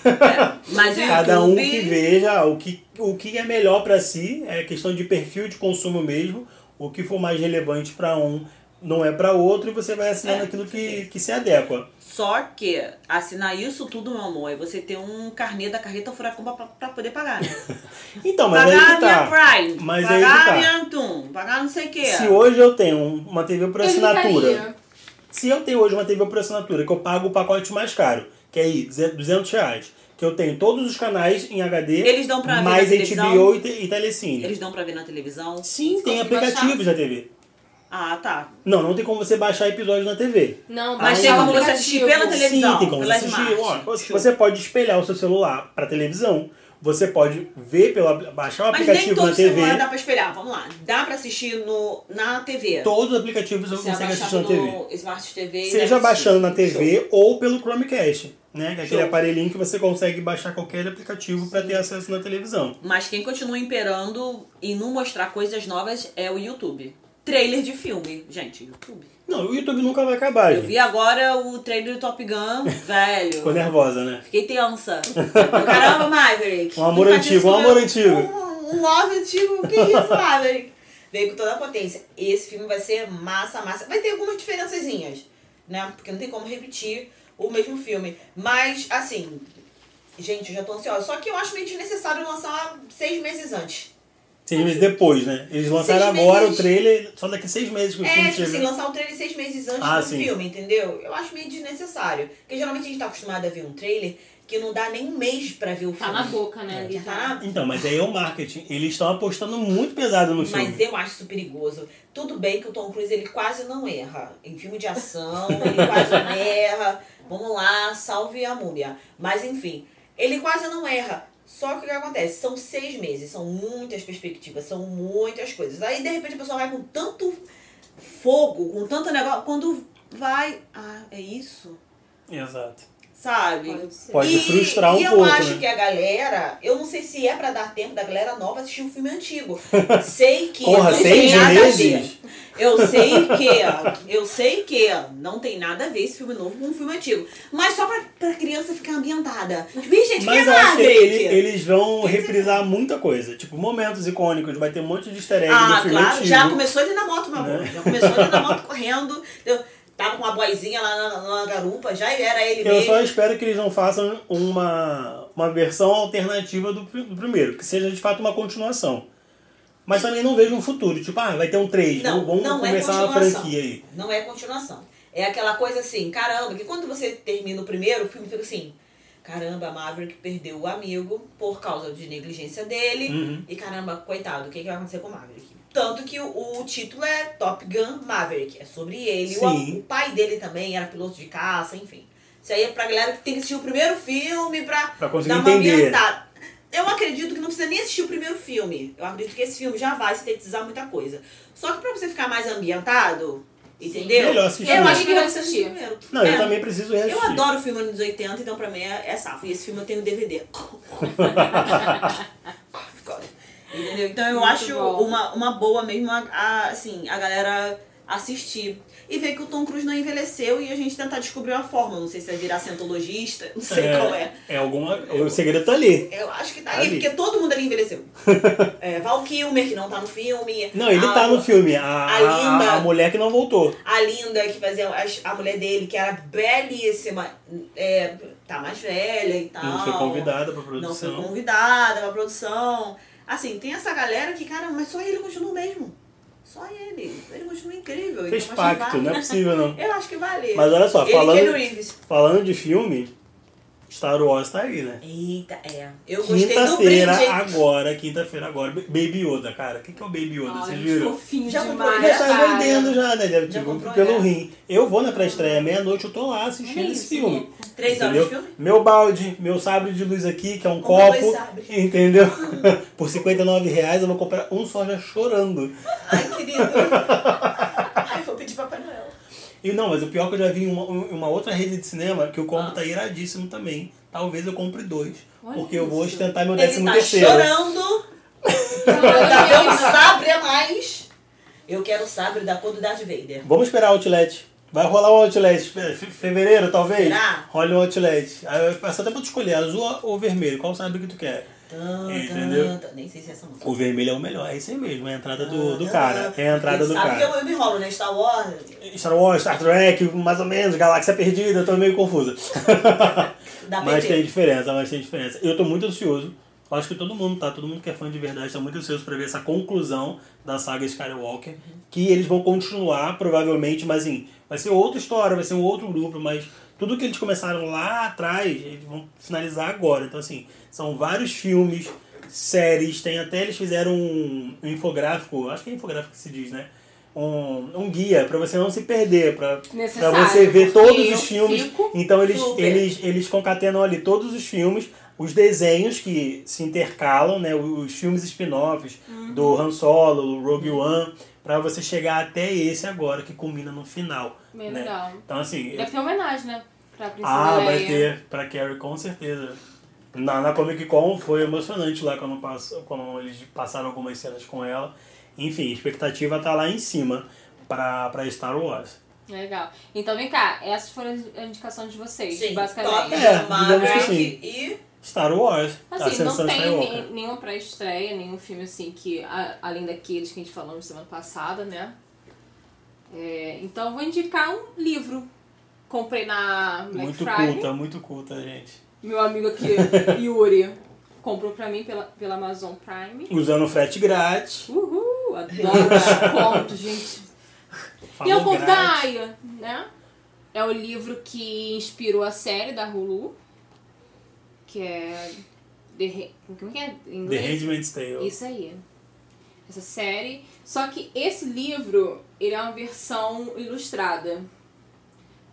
Mas o cada um YouTube- que veja o que, o que é melhor pra si, é questão de perfil de consumo mesmo, o que for mais relevante pra um não é pra outro e você vai assinando É, aquilo que, que se adequa. Só que assinar isso tudo, meu amor, é você ter um carnê da carreta furacão pra, pra poder pagar, né? Então, mas pagar aí que minha tá. Prime, Mas aí pagar que tá. minha Antum, pagar não sei o que. Se hoje eu tenho uma TV por assinatura, se eu tenho hoje uma TV por assinatura, que eu pago o pacote mais caro, que é aí 200 reais, que eu tenho todos os canais em HD, Eles dão pra ver mais na televisão? HBO e, te- e Telecine. Eles dão pra ver na televisão. Sim, tem conseguem aplicativos da TV. Ah, tá. Não, não tem como você baixar episódios na TV. Não, Mas baixar tem como você assistir pela Sim, televisão, tem como pela você assistir. Ó, você- pode espelhar o seu celular para televisão. Você pode ver pela baixar o Mas nem aplicativo todo na TV. celular dá pra espelhar. Vamos lá. Dá pra assistir no, na TV. Todos os aplicativos você Você consegue assistir na TV. no Smart TV. Seja baixando na TV ou pelo Chromecast, né? Que é aquele Show. aparelhinho que você consegue baixar qualquer aplicativo para ter acesso na televisão. Mas quem continua imperando e não mostrar coisas novas é o YouTube. Trailer de filme. Gente, YouTube. Não, o YouTube nunca vai acabar. Eu gente. vi agora o trailer do Top Gun, velho. Ficou nervosa, né? Fiquei tensa. Caramba, Maverick. Um amor Não faz antigo, isso um amor comigo. antigo. Um, um amor antigo. Que isso, Maverick? Veio com toda a potência. Esse filme vai ser massa, massa. Vai ter algumas diferençazinhas, né? Porque não tem como repetir o mesmo filme. Mas, assim, gente, eu já tô ansiosa. Só que eu acho meio desnecessário lançar seis meses antes. Seis meses depois, né? Eles lançaram Seis agora meses. o trailer, só daqui seis meses que o É, filme tipo assim, lançar o trailer seis meses antes Ah, do sim. filme, entendeu? Eu acho meio desnecessário. Porque geralmente a gente tá acostumado a ver um trailer que não dá nem um mês pra ver o Tá filme. na boca, né? Já tá na Então, mas aí é o marketing. Eles estão apostando muito pesado no filme. Mas eu acho isso perigoso. Tudo bem que o Tom Cruise ele quase não erra. Em filme de ação, ele quase não erra. Vamos lá, salve a múmia. Mas enfim, ele quase não erra. Só que o que acontece? São seis meses, são muitas perspectivas, são muitas coisas. Aí de repente a pessoa vai com tanto fogo, com tanto negócio. Quando vai. Ah, é isso? Exato. Sabe? Pode ser. Pode e, frustrar um e pouco, eu acho né? que a galera, eu não sei se é pra dar tempo da galera nova assistir um filme antigo. sei que Porra, não seis tem nada a ver. meses? Eu sei que, eu sei que não tem nada a ver esse filme novo com um filme antigo. Mas só pra, pra criança ficar ambientada. Vem, gente, Mas que eu é acho que ele- eles vão reprisar muita coisa. Tipo, momentos icônicos. Vai ter um monte de easter egg do Ah, filme claro, antigo. já começou ele na moto, meu amor. Né? Já começou ele na moto correndo. Tava com uma boizinha lá na, na garupa, já era ele Eu mesmo. só espero que eles não façam uma, uma versão alternativa do, do primeiro. Que seja de fato uma continuação. Mas também não vejo um futuro. Tipo, ah, vai ter um 3. Não, vamos não é começar uma continuação. franquia aí. Não é continuação. É aquela coisa assim, caramba, que quando você termina o primeiro, o filme fica assim, caramba, a Maverick perdeu o amigo por causa de negligência dele. Uhum. E caramba, coitado, o que, que vai acontecer com o Maverick? Tanto que o, o título é Top Gun Maverick. É sobre ele. O, Sim. o pai dele também era piloto de caça, enfim. Isso aí é pra galera que tem que assistir o primeiro filme pra, Pra conseguir dar uma entender. ambientada. Eu acredito que não precisa nem assistir o primeiro filme. Eu acredito que esse filme já vai sintetizar muita coisa. Só que pra você ficar mais ambientado, entendeu? Melhor assistir Eu acho que vai Assistir. assistir primeiro. Não, É. eu também preciso reassistir. Eu adoro filme anos 80, então pra mim é, é safo. E esse filme eu tenho DVD. Entendeu? Então eu Muito acho bom. uma, uma boa mesmo, a, a- assim, a galera assistir. E ver que o Tom Cruise não envelheceu e a gente tentar descobrir uma forma. Não sei se vai virar cientologista, não sei qual é. É alguma. O segredo tá ali. Eu acho que tá ali, Ali. porque todo mundo ali envelheceu. é, Val Kilmer, que não tá no filme. Não, ele a, tá no filme. A, a a, Linda. a mulher que não voltou. A Linda, que fazia a, a mulher dele, que era belíssima, é, tá mais velha e tal. Não foi convidada pra Não produção. foi convidada pra produção. Assim, tem essa galera que, cara, mas só ele continua o mesmo. Só ele. Ele continua incrível. Fez então pacto, vale. não é possível não. Eu acho que vale. Mas olha só, ele falando-. Falando de filme, Star Wars tá aí, né? Eita, é. Eu gostei do Quinta-feira agora, quinta-feira agora. Baby Yoda, cara. O que, que é o Baby Yoda? Vocês viram? fofinho Já comprou, demais. Já tá cara. vendendo já, né? Deve, Já tipo, comprou, pelo é. rim. Eu vou na pré-estreia meia-noite, eu tô lá assistindo esse isso, filme. Três horas entendeu? de filme? Meu balde, meu sabre de luz aqui, que é um Compra copo. Entendeu? Por 59 reais eu vou comprar um só já chorando. Ai, querido. Ai, vou pedir Papai Noel. E não, mas o pior é que eu já vi em uma, uma outra rede de cinema que o combo Ah. tá iradíssimo também. Talvez eu compre dois. Olha porque eu vou isso. ostentar meu Ele décimo tá terceiro. chorando. Pra Olha ver um isso. sabre a mais. Eu quero o sabre da cor do Darth Vader. Vamos esperar o Outlet. Vai rolar um Outlet. Fe- fe- Fevereiro, talvez? Será? Rola um Outlet. Aí peço até pra tu escolher, azul ou vermelho. Qual sabe que tu quer? Tan, Entendeu? Nem sei se é essa música. O vermelho é o melhor. É isso aí mesmo. É a entrada do, do cara. É a entrada do sabe cara. que eu, me enrolo, né? Star Wars. Star Wars, Star Trek, mais ou menos, Galáxia Perdida, eu tô meio confusa. Mas tem diferença, mas tem diferença. Eu tô muito ansioso. Eu Acho que todo mundo tá, todo mundo que é fã de verdade tá muito ansioso pra ver essa conclusão da saga Skywalker. Que eles vão continuar, provavelmente, mas assim, vai ser outra história, vai ser um outro grupo, mas tudo que eles começaram lá atrás, eles vão finalizar agora. Então, assim, são vários filmes, séries, tem até eles fizeram um, um infográfico, acho que é infográfico que se diz, né? um, um guia para você não se perder, para você ver todos os filmes. Então eles, super. eles, eles concatenam ali todos os filmes, os desenhos que se intercalam, né? Os filmes spin-offs Uhum. do Han Solo, do Rogue One, para você chegar até esse agora que culmina no final. Bem né? legal. Então assim, Deve ter homenagem, né? Pra Princesa ah, vai Leia. ter pra Carrie com certeza. Na, na Comic Con foi emocionante lá quando, pass, quando eles passaram algumas cenas com ela. Enfim, a expectativa tá lá em cima pra, pra Star Wars. Legal. Então vem cá, essas foram as indicações de vocês, Sim, basicamente. Top É, que e... Star Wars, Assim, não tem nenhuma pré-estreia, nenhum filme assim que, a- além daqueles que a gente falou semana passada, né? É, então eu vou indicar um livro. Comprei na Black Muito Friday. culta, muito culta, gente. Meu amigo aqui, Yuri, comprou pra mim pela, pela Amazon Prime. Usando frete grátis. Uhul! Adoro desconto, gente. E é o falou conto da. Aya, né? É o livro que inspirou a série da Hulu, que é. The, como que é em The inglês? Handmaid's Tale. Isso aí. Essa série. Só que esse livro, ele é uma versão ilustrada.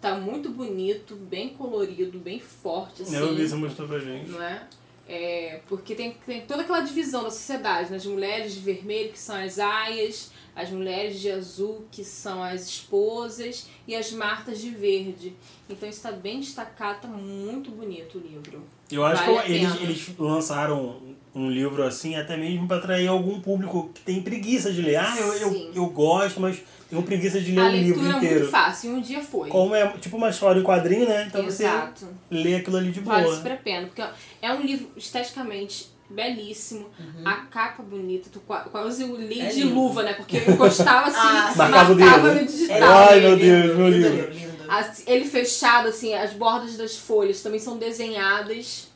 Tá muito bonito, bem colorido, bem forte, assim. Eu vi, você mostrou pra gente. Não é? É, porque tem, tem toda aquela divisão da sociedade, né? As mulheres de vermelho, que são as aias, as mulheres de azul, que são as esposas, e as martas de verde. Então isso tá bem destacado, tá muito bonito o livro. Eu acho Vale que eles, eles lançaram um livro assim até mesmo pra atrair algum público que tem preguiça de ler. Ah, eu, eu, eu gosto, mas tenho preguiça de ler a um livro leitura é inteiro. muito fácil, um dia foi. Como é tipo uma história em quadrinho, né? Então Exato. você lê aquilo ali de boa. Vale super a pena, porque é um livro esteticamente belíssimo, a capa bonita, tu qua- quase eu li É de lindo. luva, né? Porque eu encostava assim, Ah. Marcava o marcava no digital. Ai, meu Deus, meu lindo, livro. lindo, lindo. Assim, ele fechado, assim, as bordas das folhas também são desenhadas.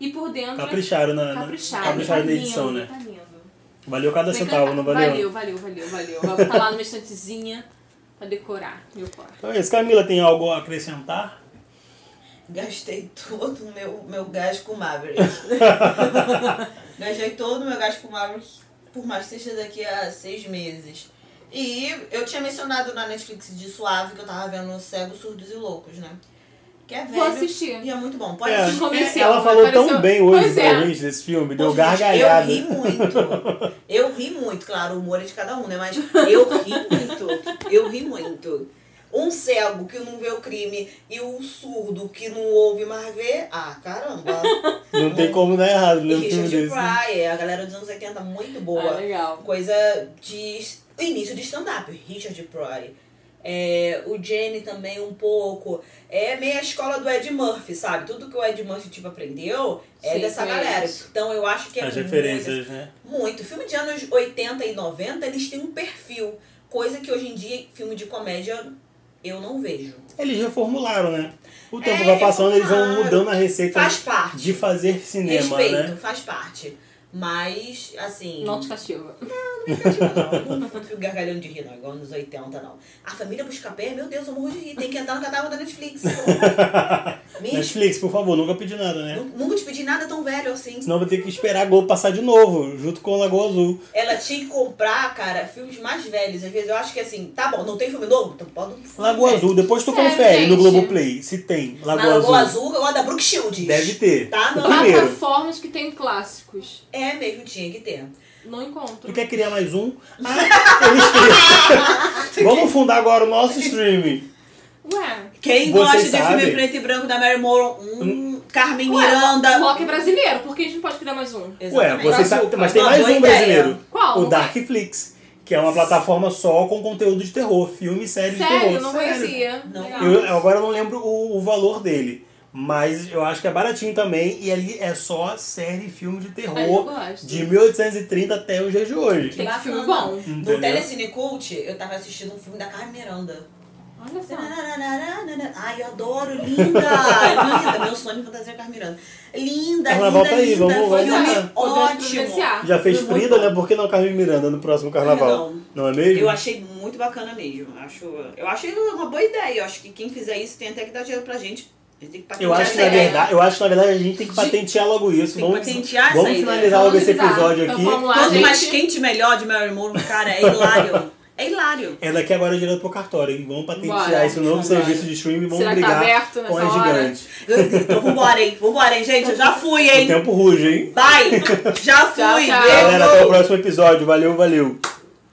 E por dentro Capricharam na, é capricharam tá na edição, lindo, né? Tá lindo. Valeu cada centavo, não valeu? Valeu, valeu, valeu, valeu. Vai botar lá numa estantezinha pra decorar meu quarto. Então é isso. Camila, tem algo a acrescentar? Gastei todo o meu, meu gás com Maverick. Gastei todo o meu gás com Maverick, por mais que seja daqui a seis meses. E eu tinha mencionado na Netflix de Suave que eu tava vendo Cegos, Surdos e Loucos, né? Que é velho. Vou assistir. E é muito bom. Pode É, assistir. convenceu, ela falou tão Pareceu- bem hoje Pois pra é. gente desse filme, deu gargalhada. Eu ri muito. Eu ri muito, claro, o humor é de cada um, né? Mas eu ri muito. Eu ri muito. Um cego que não vê o crime e um surdo que não ouve, mas vê. Ah, caramba. Não tem como dar errado filme Richard né? Pryor, a galera dos anos 80, muito boa. Ah, legal. Coisa de início de stand-up, Richard Pryor. É, o Jenny também um pouco. É meio a escola do Ed Murphy, sabe? Tudo que o Ed Murphy tipo, aprendeu é Sim, dessa conheço. galera. Então eu acho que é As muito, referências, né? muito. Filme de anos 80 e 90, eles têm um perfil. Coisa que hoje em dia, filme de comédia, eu não vejo. Eles reformularam, né? O tempo É, vai passando, eles vão mudando a receita Faz parte. de fazer cinema, Respeito, né? faz parte. Mas, assim. Não te castiga. Não, não fico gargalhando de rir, não, igual nos 80, não. A família Buscapé, meu Deus, eu morro de rir. Tem que entrar no catálogo da Netflix. Netflix, por favor, nunca pedi nada, né? Nu- Nunca te pedi nada tão velho assim. Senão vou ter que esperar a Globo passar de novo, junto com o Lagoa Azul. Ela tinha que comprar, cara, filmes mais velhos. Às vezes eu acho que assim, tá bom, não tem filme novo? Então pode Lagoa velho. Azul, depois tu Sério, confere no gente? Globoplay se tem Lagoa Lagoa Azul. Azul, eu gosto da Brooke Shields. Deve ter. Tá? Não. Plataformas que tem clássicos. é mesmo, tinha que ter. Não encontro. Tu quer criar mais um? Ah, criam. Vamos fundar agora o nosso streaming. Ué. Quem Vocês gosta de sabem? filme preto e branco da Mary Moore, hum, Carmen Miranda. O rock é brasileiro, por que a gente não pode criar mais um? Ué, você sabe, mas tem Uma mais um ideia. brasileiro. Qual? O Darkflix, que é uma plataforma só com conteúdo de terror, filme e série de Sério, terror. não Sério. conhecia. Não. Legal. Eu, eu agora não lembro o, o valor dele. Mas eu acho que é baratinho também. E ali é só série e filme de terror. gosto. De 1830 até os dias de hoje. Tem Bacana. filme bom. Entendeu? No Telecine Cult, eu tava assistindo um filme da Carmen Miranda. Olha só. Ai, eu adoro, linda, linda. Meu sonho é fantasia Carmen Miranda. Linda, Carnaval linda, tá aí, linda. vamos- vamos filme lá. Ótimo. Já fez Foi Frida, né? Por que não Carmen Miranda no próximo carnaval? Não. é mesmo? Eu achei muito bacana mesmo. Acho, eu achei uma boa ideia. Eu acho que quem fizer isso tem até que dar dinheiro pra gente. A Eu acho, que, na ideia. verdade, eu acho que na verdade a gente tem que patentear logo isso. Vamos, patentear essa vamos ideia. finalizar logo esse Vamos lá. episódio Então aqui. vamos lá, Quanto mais quente, melhor de Mary Moore, cara, é hilário. É hilário. É daqui agora direto pro cartório, hein? Vamos patentear Bora. esse novo Vambora. serviço de streaming e vamos Será tá brigar aberto com hora? gigantes. Então vambora, hein? Vambora, hein, gente? Eu já fui, O hein? tempo ruge, hein? Bye! Já fui! Tchau, tchau. Galera, até o próximo episódio. Valeu, valeu.